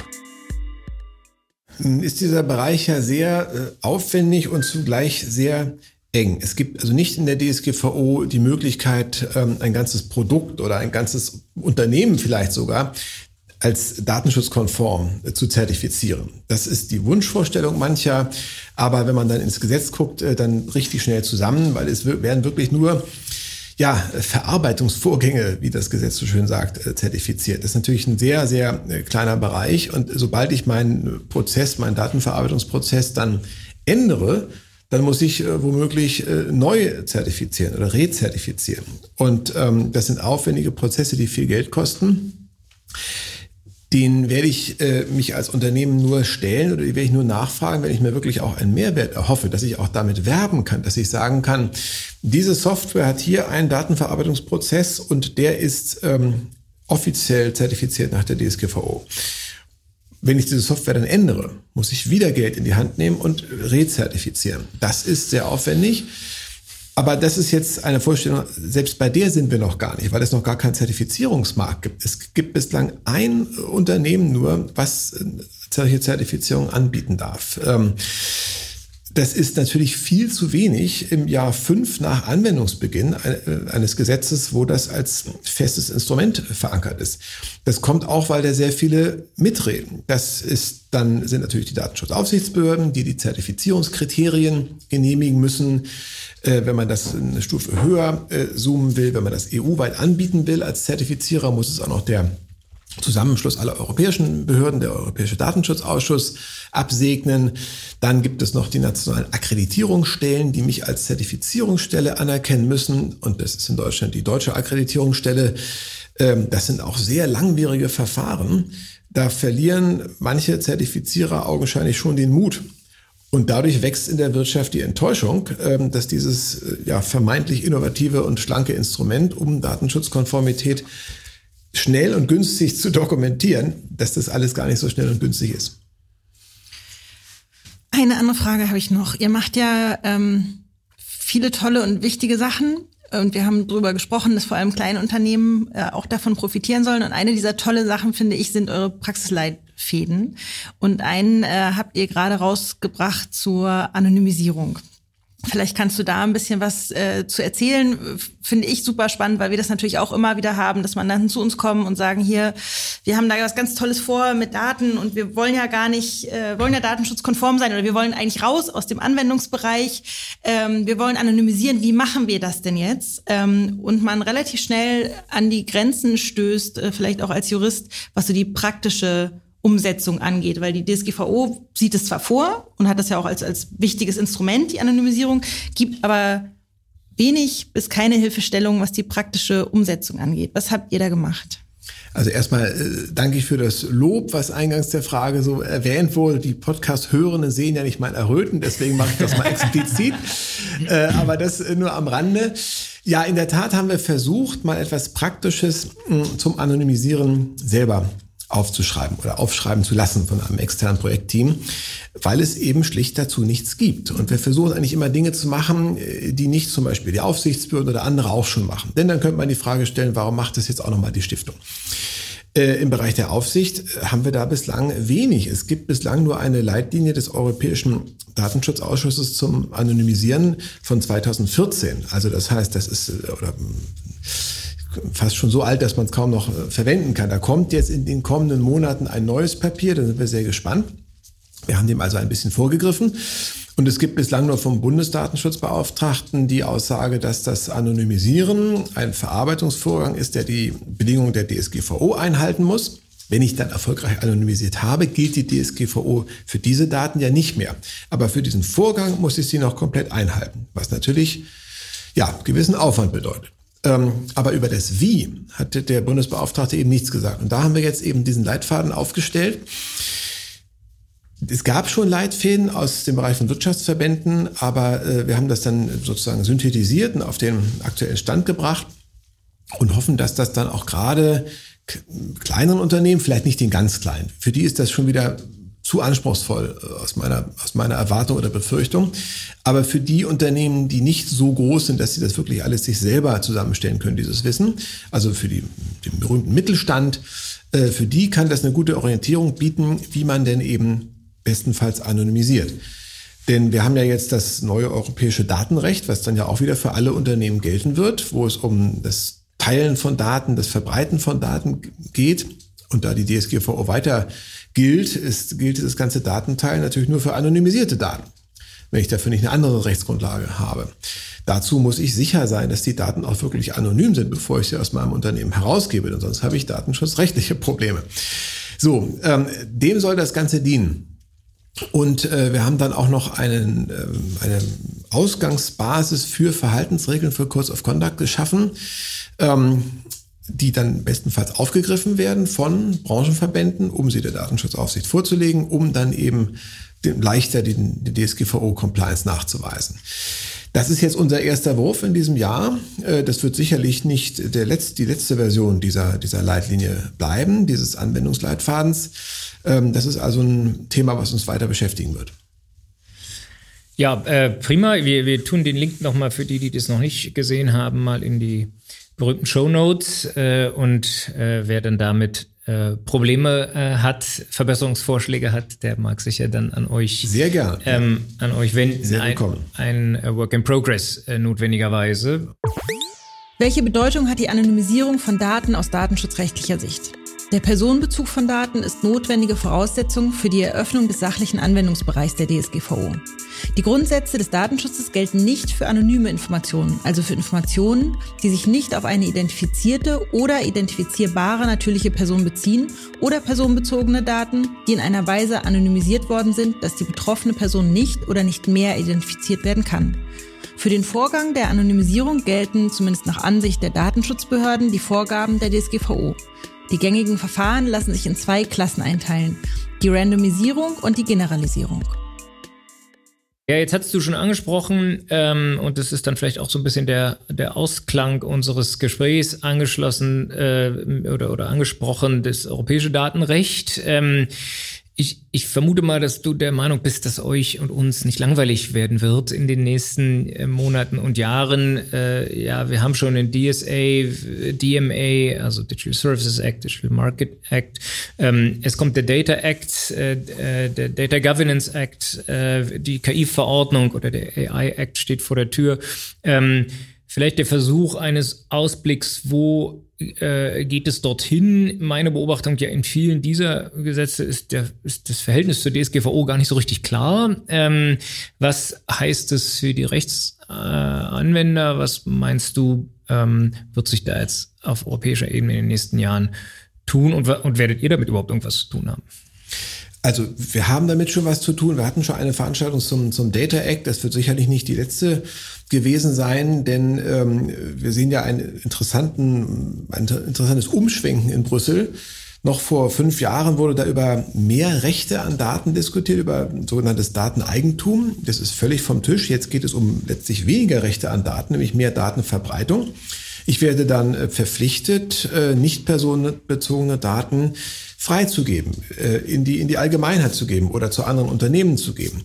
ist dieser Bereich ja sehr äh, aufwendig und zugleich sehr eng. Es gibt also nicht in der DSGVO die Möglichkeit, ähm, ein ganzes Produkt oder ein ganzes Unternehmen vielleicht sogar als datenschutzkonform äh, zu zertifizieren. Das ist die Wunschvorstellung mancher, aber wenn man dann ins Gesetz guckt, äh, dann richtig schnell zusammen, weil es werden wirklich nur ja, Verarbeitungsvorgänge, wie das Gesetz so schön sagt, äh, zertifiziert. Das ist natürlich ein sehr, sehr äh, kleiner Bereich. Und sobald ich meinen Prozess, meinen Datenverarbeitungsprozess dann ändere, dann muss ich äh, womöglich äh, neu zertifizieren oder rezertifizieren. Und ähm, das sind aufwendige Prozesse, die viel Geld kosten den werde ich äh, mich als Unternehmen nur stellen oder die werde ich nur nachfragen, wenn ich mir wirklich auch einen Mehrwert erhoffe, dass ich auch damit werben kann, dass ich sagen kann, diese Software hat hier einen Datenverarbeitungsprozess und der ist ähm, offiziell zertifiziert nach der DSGVO. Wenn ich diese Software dann ändere, muss ich wieder Geld in die Hand nehmen und rezertifizieren. Das ist sehr aufwendig. Aber das ist jetzt eine Vorstellung, selbst bei der sind wir noch gar nicht, weil es noch gar keinen Zertifizierungsmarkt gibt. Es gibt bislang ein Unternehmen nur, was solche Zertifizierung anbieten darf. Ähm, das ist natürlich viel zu wenig im Jahr fünf nach Anwendungsbeginn äh, eines Gesetzes, wo das als festes Instrument verankert ist. Das kommt auch, weil da sehr viele mitreden. Das ist dann sind natürlich die Datenschutzaufsichtsbehörden, die die Zertifizierungskriterien genehmigen müssen. Äh, wenn man das eine Stufe höher äh, zoomen will, wenn man das EU-weit anbieten will als Zertifizierer, muss es auch noch der Zusammenschluss aller europäischen Behörden, der Europäische Datenschutzausschuss, absegnen. Dann gibt es noch die nationalen Akkreditierungsstellen, die mich als Zertifizierungsstelle anerkennen müssen. Und das ist in Deutschland die deutsche Akkreditierungsstelle. Ähm, das sind auch sehr langwierige Verfahren. Da verlieren manche Zertifizierer augenscheinlich schon den Mut, und dadurch wächst in der Wirtschaft die Enttäuschung, ähm, dass dieses äh, ja, vermeintlich innovative und schlanke Instrument, um Datenschutzkonformität schnell und günstig zu dokumentieren, dass das alles gar nicht so schnell und günstig ist. Eine andere Frage habe ich noch. Ihr macht ja ähm, viele tolle und wichtige Sachen. Und wir haben darüber gesprochen, dass vor allem kleine Unternehmen äh, auch davon profitieren sollen. Und eine dieser tolle Sachen, finde ich, sind eure Praxisleitfäden. Und einen äh, habt ihr gerade rausgebracht zur Anonymisierung. Vielleicht kannst du da ein bisschen was äh, zu erzählen. Finde ich super spannend, weil wir das natürlich auch immer wieder haben, dass man dann zu uns kommen und sagen, hier, wir haben da was ganz Tolles vor mit Daten und wir wollen ja gar nicht, äh, wollen ja datenschutzkonform sein oder wir wollen eigentlich raus aus dem Anwendungsbereich. Ähm, wir wollen anonymisieren. Wie machen wir das denn jetzt? Ähm, und man relativ schnell an die Grenzen stößt, äh, vielleicht auch als Jurist, was so die praktische Umsetzung angeht, weil die DSGVO sieht es zwar vor und hat das ja auch als, als wichtiges Instrument, die Anonymisierung, gibt aber wenig bis keine Hilfestellung, was die praktische Umsetzung angeht. Was habt ihr da gemacht? Also erstmal äh, danke ich für das Lob, was eingangs der Frage so erwähnt wurde. Die Podcast-Hörenden sehen ja nicht mein Erröten, deswegen mache ich das mal *laughs* explizit. Äh, aber das nur am Rande. Ja, in der Tat haben wir versucht, mal etwas Praktisches mh, hm, zum Anonymisieren selber aufzuschreiben oder aufschreiben zu lassen von einem externen Projektteam, weil es eben schlicht dazu nichts gibt. Und wir versuchen eigentlich immer Dinge zu machen, äh, die nicht zum Beispiel die Aufsichtsbehörden oder andere auch schon machen. Denn dann könnte man die Frage stellen, warum macht das jetzt auch nochmal die Stiftung? Äh, Im Bereich der Aufsicht äh, haben wir da bislang wenig. Es gibt bislang nur eine Leitlinie des Europäischen Datenschutzausschusses zum Anonymisieren von 2014. Also das heißt, das ist oder fast schon so alt, dass man es kaum noch äh, verwenden kann. Da kommt jetzt in den kommenden Monaten ein neues Papier, da sind wir sehr gespannt. Wir haben dem also ein bisschen vorgegriffen. Und es gibt bislang nur vom Bundesdatenschutzbeauftragten die Aussage, dass das Anonymisieren ein Verarbeitungsvorgang ist, der die Bedingungen der DSGVO einhalten muss. Wenn ich dann erfolgreich anonymisiert habe, gilt die DSGVO für diese Daten ja nicht mehr. Aber für diesen Vorgang muss ich sie noch komplett einhalten, was natürlich ja gewissen Aufwand bedeutet. Ähm, aber über das Wie hat der Bundesbeauftragte eben nichts gesagt. Und da haben wir jetzt eben diesen Leitfaden aufgestellt. es gab schon Leitfäden aus dem Bereich von Wirtschaftsverbänden, aber äh, wir haben das dann sozusagen synthetisiert und auf den aktuellen Stand gebracht und hoffen, dass das dann auch gerade kleineren Unternehmen, vielleicht nicht den ganz kleinen, für die ist das schon wieder zu anspruchsvoll äh, aus meiner, aus meiner Erwartung oder Befürchtung. Aber für die Unternehmen, die nicht so groß sind, dass sie das wirklich alles sich selber zusammenstellen können, dieses Wissen, also für die, den berühmten Mittelstand, äh, für die kann das eine gute Orientierung bieten, wie man denn eben bestenfalls anonymisiert. Denn wir haben ja jetzt das neue europäische Datenrecht, was dann ja auch wieder für alle Unternehmen gelten wird, wo es um das Teilen von Daten, das Verbreiten von Daten geht. Und da die DSGVO weiter gilt, ist, gilt das ganze Datenteil natürlich nur für anonymisierte Daten, wenn ich dafür nicht eine andere Rechtsgrundlage habe. Dazu muss ich sicher sein, dass die Daten auch wirklich anonym sind, bevor ich sie aus meinem Unternehmen herausgebe, denn sonst habe ich datenschutzrechtliche Probleme. So, ähm, dem soll das Ganze dienen. Und äh, wir haben dann auch noch einen, äh, eine Ausgangsbasis für Verhaltensregeln für Codes of Conduct geschaffen, ähm, die dann bestenfalls aufgegriffen werden von Branchenverbänden, um sie der Datenschutzaufsicht vorzulegen, um dann eben leichter die DSGVO-Compliance nachzuweisen. Das ist jetzt unser erster Wurf in diesem Jahr. Äh, das wird sicherlich nicht der letzte, die letzte Version dieser, dieser Leitlinie bleiben, dieses Anwendungsleitfadens. Ähm, das ist also ein Thema, was uns weiter beschäftigen wird. Ja, äh, prima. Wir, wir tun den Link nochmal für die, die das noch nicht gesehen haben, mal in die berühmten Show Notes. Äh, und äh, wer dann damit äh, Probleme äh, hat, Verbesserungsvorschläge hat, der mag sich ja dann an euch sehr gern ähm, an euch wenden. Sehr willkommen. Ein, ein Work in Progress äh, notwendigerweise. Welche Bedeutung hat die Anonymisierung von Daten aus datenschutzrechtlicher Sicht? Der Personenbezug von Daten ist notwendige Voraussetzung für die Eröffnung des sachlichen Anwendungsbereichs der DSGVO. Die Grundsätze des Datenschutzes gelten nicht für anonyme Informationen, also für Informationen, die sich nicht auf eine identifizierte oder identifizierbare natürliche Person beziehen oder personenbezogene Daten, die in einer Weise anonymisiert worden sind, dass die betroffene Person nicht oder nicht mehr identifiziert werden kann. Für den Vorgang der Anonymisierung gelten, zumindest nach Ansicht der Datenschutzbehörden, die Vorgaben der DSGVO. Die gängigen Verfahren lassen sich in zwei Klassen einteilen, die Randomisierung und die Generalisierung. Ja, jetzt hast du schon angesprochen, ähm, und das ist dann vielleicht auch so ein bisschen der, der Ausklang unseres Gesprächs angeschlossen äh, oder, oder angesprochen, das europäische Datenrecht. Ähm, ich, ich vermute mal, dass du der Meinung bist, dass euch und uns nicht langweilig werden wird in den nächsten äh, Monaten und Jahren. Äh, ja, wir haben schon den DSA, DMA, also Digital Services Act, Digital Market Act. Ähm, es kommt der Data Act, äh, äh der Data Governance Act, äh, die KI-Verordnung oder der AI Act steht vor der Tür. Ähm, vielleicht der Versuch eines Ausblicks, wo äh, geht es dorthin. Meine Beobachtung ja in vielen dieser Gesetze ist, der, ist das Verhältnis zur DSGVO gar nicht so richtig klar. Ähm, was heißt es für die Rechtsanwender? Äh, was meinst du, ähm, wird sich da jetzt auf europäischer Ebene in den nächsten Jahren tun und, und werdet ihr damit überhaupt irgendwas zu tun haben? Also wir haben damit schon was zu tun. Wir hatten schon eine Veranstaltung zum, zum Data Act. Das wird sicherlich nicht die letzte gewesen sein, denn ähm, wir sehen ja einen interessanten, ein interessantes Umschwenken in Brüssel. Noch vor fünf Jahren wurde da über mehr Rechte an Daten diskutiert, über sogenanntes Dateneigentum. Das ist völlig vom Tisch. Jetzt geht es um letztlich weniger Rechte an Daten, nämlich mehr Datenverbreitung. Ich werde dann äh, verpflichtet, äh, nicht personenbezogene Daten freizugeben, äh, in die, in die Allgemeinheit zu geben oder zu anderen Unternehmen zu geben.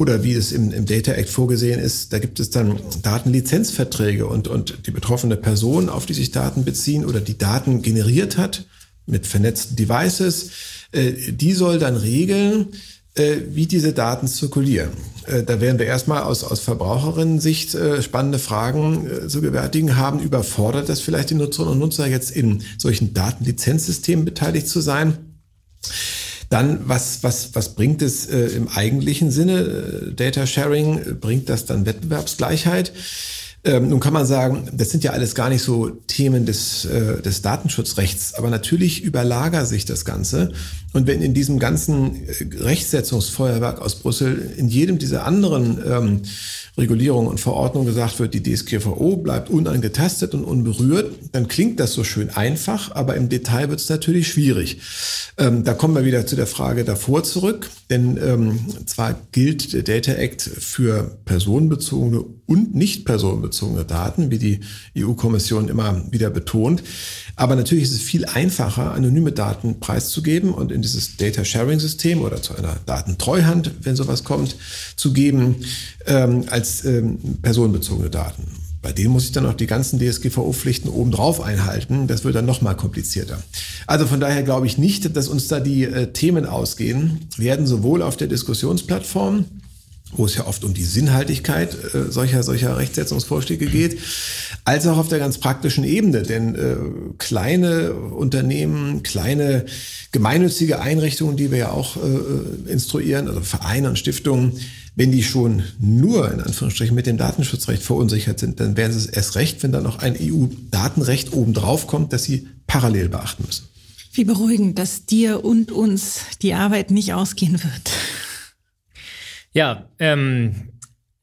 Oder wie es im, im Data Act vorgesehen ist, da gibt es dann Datenlizenzverträge und, und die betroffene Person, auf die sich Daten beziehen oder die Daten generiert hat mit vernetzten Devices, äh, die soll dann regeln, wie diese Daten zirkulieren. Äh, da werden wir erstmal aus, aus Verbraucherinnen-Sicht äh, spannende Fragen äh, zu gewärtigen haben. Überfordert das vielleicht die Nutzerinnen und Nutzer jetzt in solchen Datenlizenzsystemen beteiligt zu sein? Dann, was, was, was bringt es äh, im eigentlichen Sinne? Äh, Data Sharing, bringt das dann Wettbewerbsgleichheit? Ähm, nun kann man sagen, das sind ja alles gar nicht so Themen des, äh, des Datenschutzrechts, aber natürlich überlagert sich das Ganze. Und wenn in diesem ganzen äh, Rechtsetzungsfeuerwerk aus Brüssel in jedem dieser anderen ähm, Regulierung und Verordnung gesagt wird, die DSGVO bleibt unangetastet und unberührt, dann klingt das so schön einfach, aber im Detail wird es natürlich schwierig. Ähm, da kommen wir wieder zu der Frage davor zurück, denn ähm, zwar gilt der Data Act für personenbezogene und nicht personenbezogene Daten, wie die EU-Kommission immer wieder betont, aber natürlich ist es viel einfacher, anonyme Daten preiszugeben und in dieses Data Sharing System oder zu einer Datentreuhand, wenn sowas kommt, zu geben, ähm, als ähm, personenbezogene Daten. Bei denen muss ich dann auch die ganzen DSGVO-Pflichten obendrauf einhalten. Das wird dann nochmal komplizierter. Also von daher glaube ich nicht, dass uns da die äh, Themen ausgehen. werden sowohl auf der Diskussionsplattform wo es ja oft um die Sinnhaltigkeit äh, solcher, solcher Rechtsetzungsvorschläge geht, als auch auf der ganz praktischen Ebene. Denn äh, kleine Unternehmen, kleine gemeinnützige Einrichtungen, die wir ja auch äh, instruieren, also Vereine und Stiftungen, wenn die schon nur in Anführungsstrichen mit dem Datenschutzrecht verunsichert sind, dann wären es erst recht, wenn da noch ein EU-Datenrecht obendrauf kommt, das sie parallel beachten müssen. Wie beruhigend, dass dir und uns die Arbeit nicht ausgehen wird. Ja, ähm,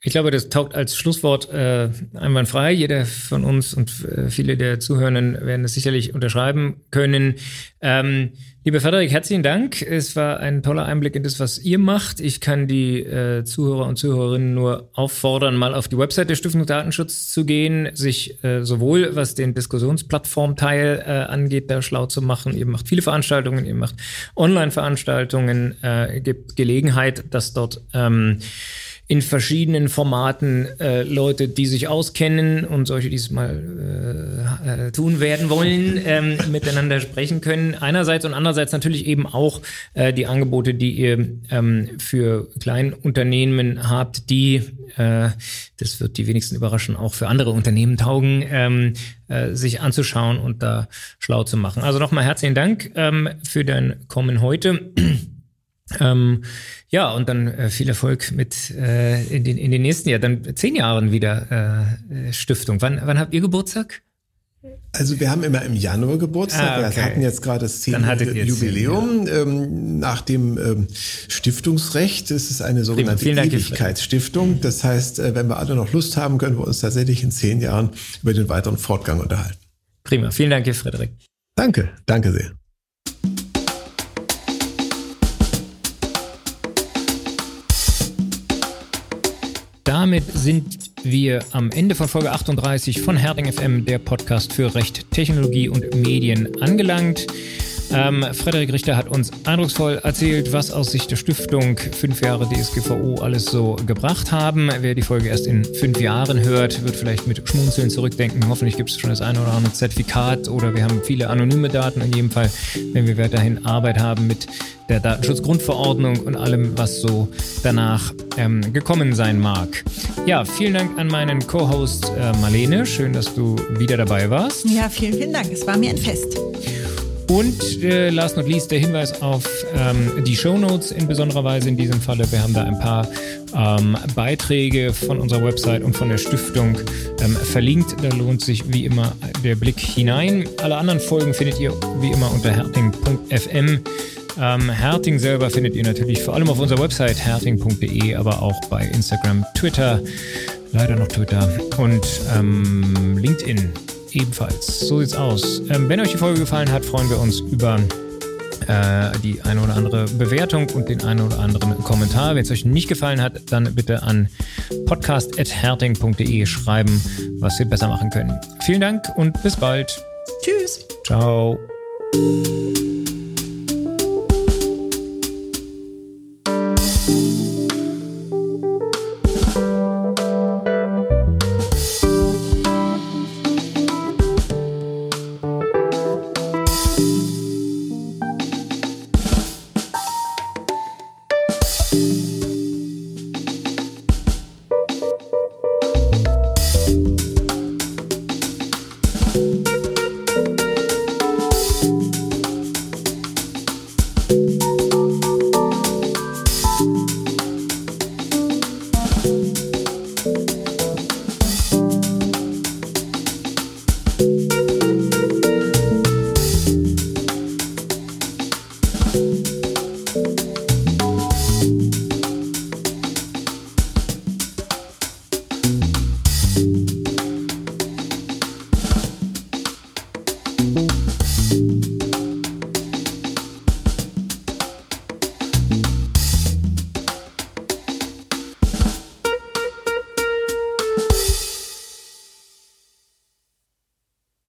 ich glaube, das taugt als Schlusswort äh, einwandfrei. Jeder von uns und äh, viele der Zuhörenden werden es sicherlich unterschreiben können. Ähm, Lieber Frederik, herzlichen Dank. Es war ein toller Einblick in das, was ihr macht. Ich kann die äh, Zuhörer und Zuhörerinnen nur auffordern, mal auf die Website der Stiftung Datenschutz zu gehen, sich äh, sowohl was den Diskussionsplattformteil äh, angeht, da schlau zu machen. Ihr macht viele Veranstaltungen, ihr macht Online-Veranstaltungen, äh, gibt Gelegenheit, dass dort ähm, in verschiedenen Formaten äh, Leute, die sich auskennen und solche, die es mal äh, äh, tun werden wollen, ähm, *laughs* miteinander sprechen können. Einerseits und andererseits natürlich eben auch äh, die Angebote, die ihr ähm, für Kleinunternehmen habt, die, äh, das wird die wenigsten überraschen, auch für andere Unternehmen taugen, ähm, äh, sich anzuschauen und da schlau zu machen. Also nochmal herzlichen Dank ähm, für dein Kommen heute. Ähm, ja, und dann äh, viel Erfolg mit äh, in, den, in den nächsten Jahren, dann zehn Jahren wieder äh, Stiftung. Wann, wann habt ihr Geburtstag? Also wir haben immer im Januar Geburtstag. Ah, okay. Wir hatten jetzt gerade das zehnjährige Jubiläum. Ja. Ähm, nach dem ähm, Stiftungsrecht ist es eine sogenannte Ewigkeitsstiftung. Das heißt, äh, wenn wir alle noch Lust haben, können wir uns tatsächlich in zehn Jahren über den weiteren Fortgang unterhalten. Prima. Vielen Dank, Herr Frederik. Danke. Danke sehr. Damit sind wir am Ende von Folge 38 von Herding FM, der Podcast für Recht, Technologie und Medien, angelangt. Ähm, Frederik Richter hat uns eindrucksvoll erzählt, was aus Sicht der Stiftung fünf Jahre DSGVO alles so gebracht haben. Wer die Folge erst in fünf Jahren hört, wird vielleicht mit Schmunzeln zurückdenken. Hoffentlich gibt es schon das eine oder andere Zertifikat oder wir haben viele anonyme Daten. In jedem Fall, wenn wir weiterhin Arbeit haben mit der Datenschutzgrundverordnung und allem, was so danach ähm, gekommen sein mag. Ja, vielen Dank an meinen Co-Host äh, Marlene. Schön, dass du wieder dabei warst. Ja, vielen, vielen Dank. Es war mir ein Fest. Und äh, last not least der Hinweis auf ähm, die Show Notes in besonderer Weise in diesem Falle. Wir haben da ein paar ähm, Beiträge von unserer Website und von der Stiftung ähm, verlinkt. Da lohnt sich wie immer der Blick hinein. Alle anderen Folgen findet ihr wie immer unter herting.fm. Ähm, Herting selber findet ihr natürlich vor allem auf unserer Website herting.de, aber auch bei Instagram, Twitter, leider noch Twitter und ähm, LinkedIn ebenfalls. So sieht's aus. Ähm, wenn euch die Folge gefallen hat, freuen wir uns über äh, die eine oder andere Bewertung und den einen oder anderen Kommentar. Wenn es euch nicht gefallen hat, dann bitte an podcast.herting.de schreiben, was wir besser machen können. Vielen Dank und bis bald. Tschüss. Ciao.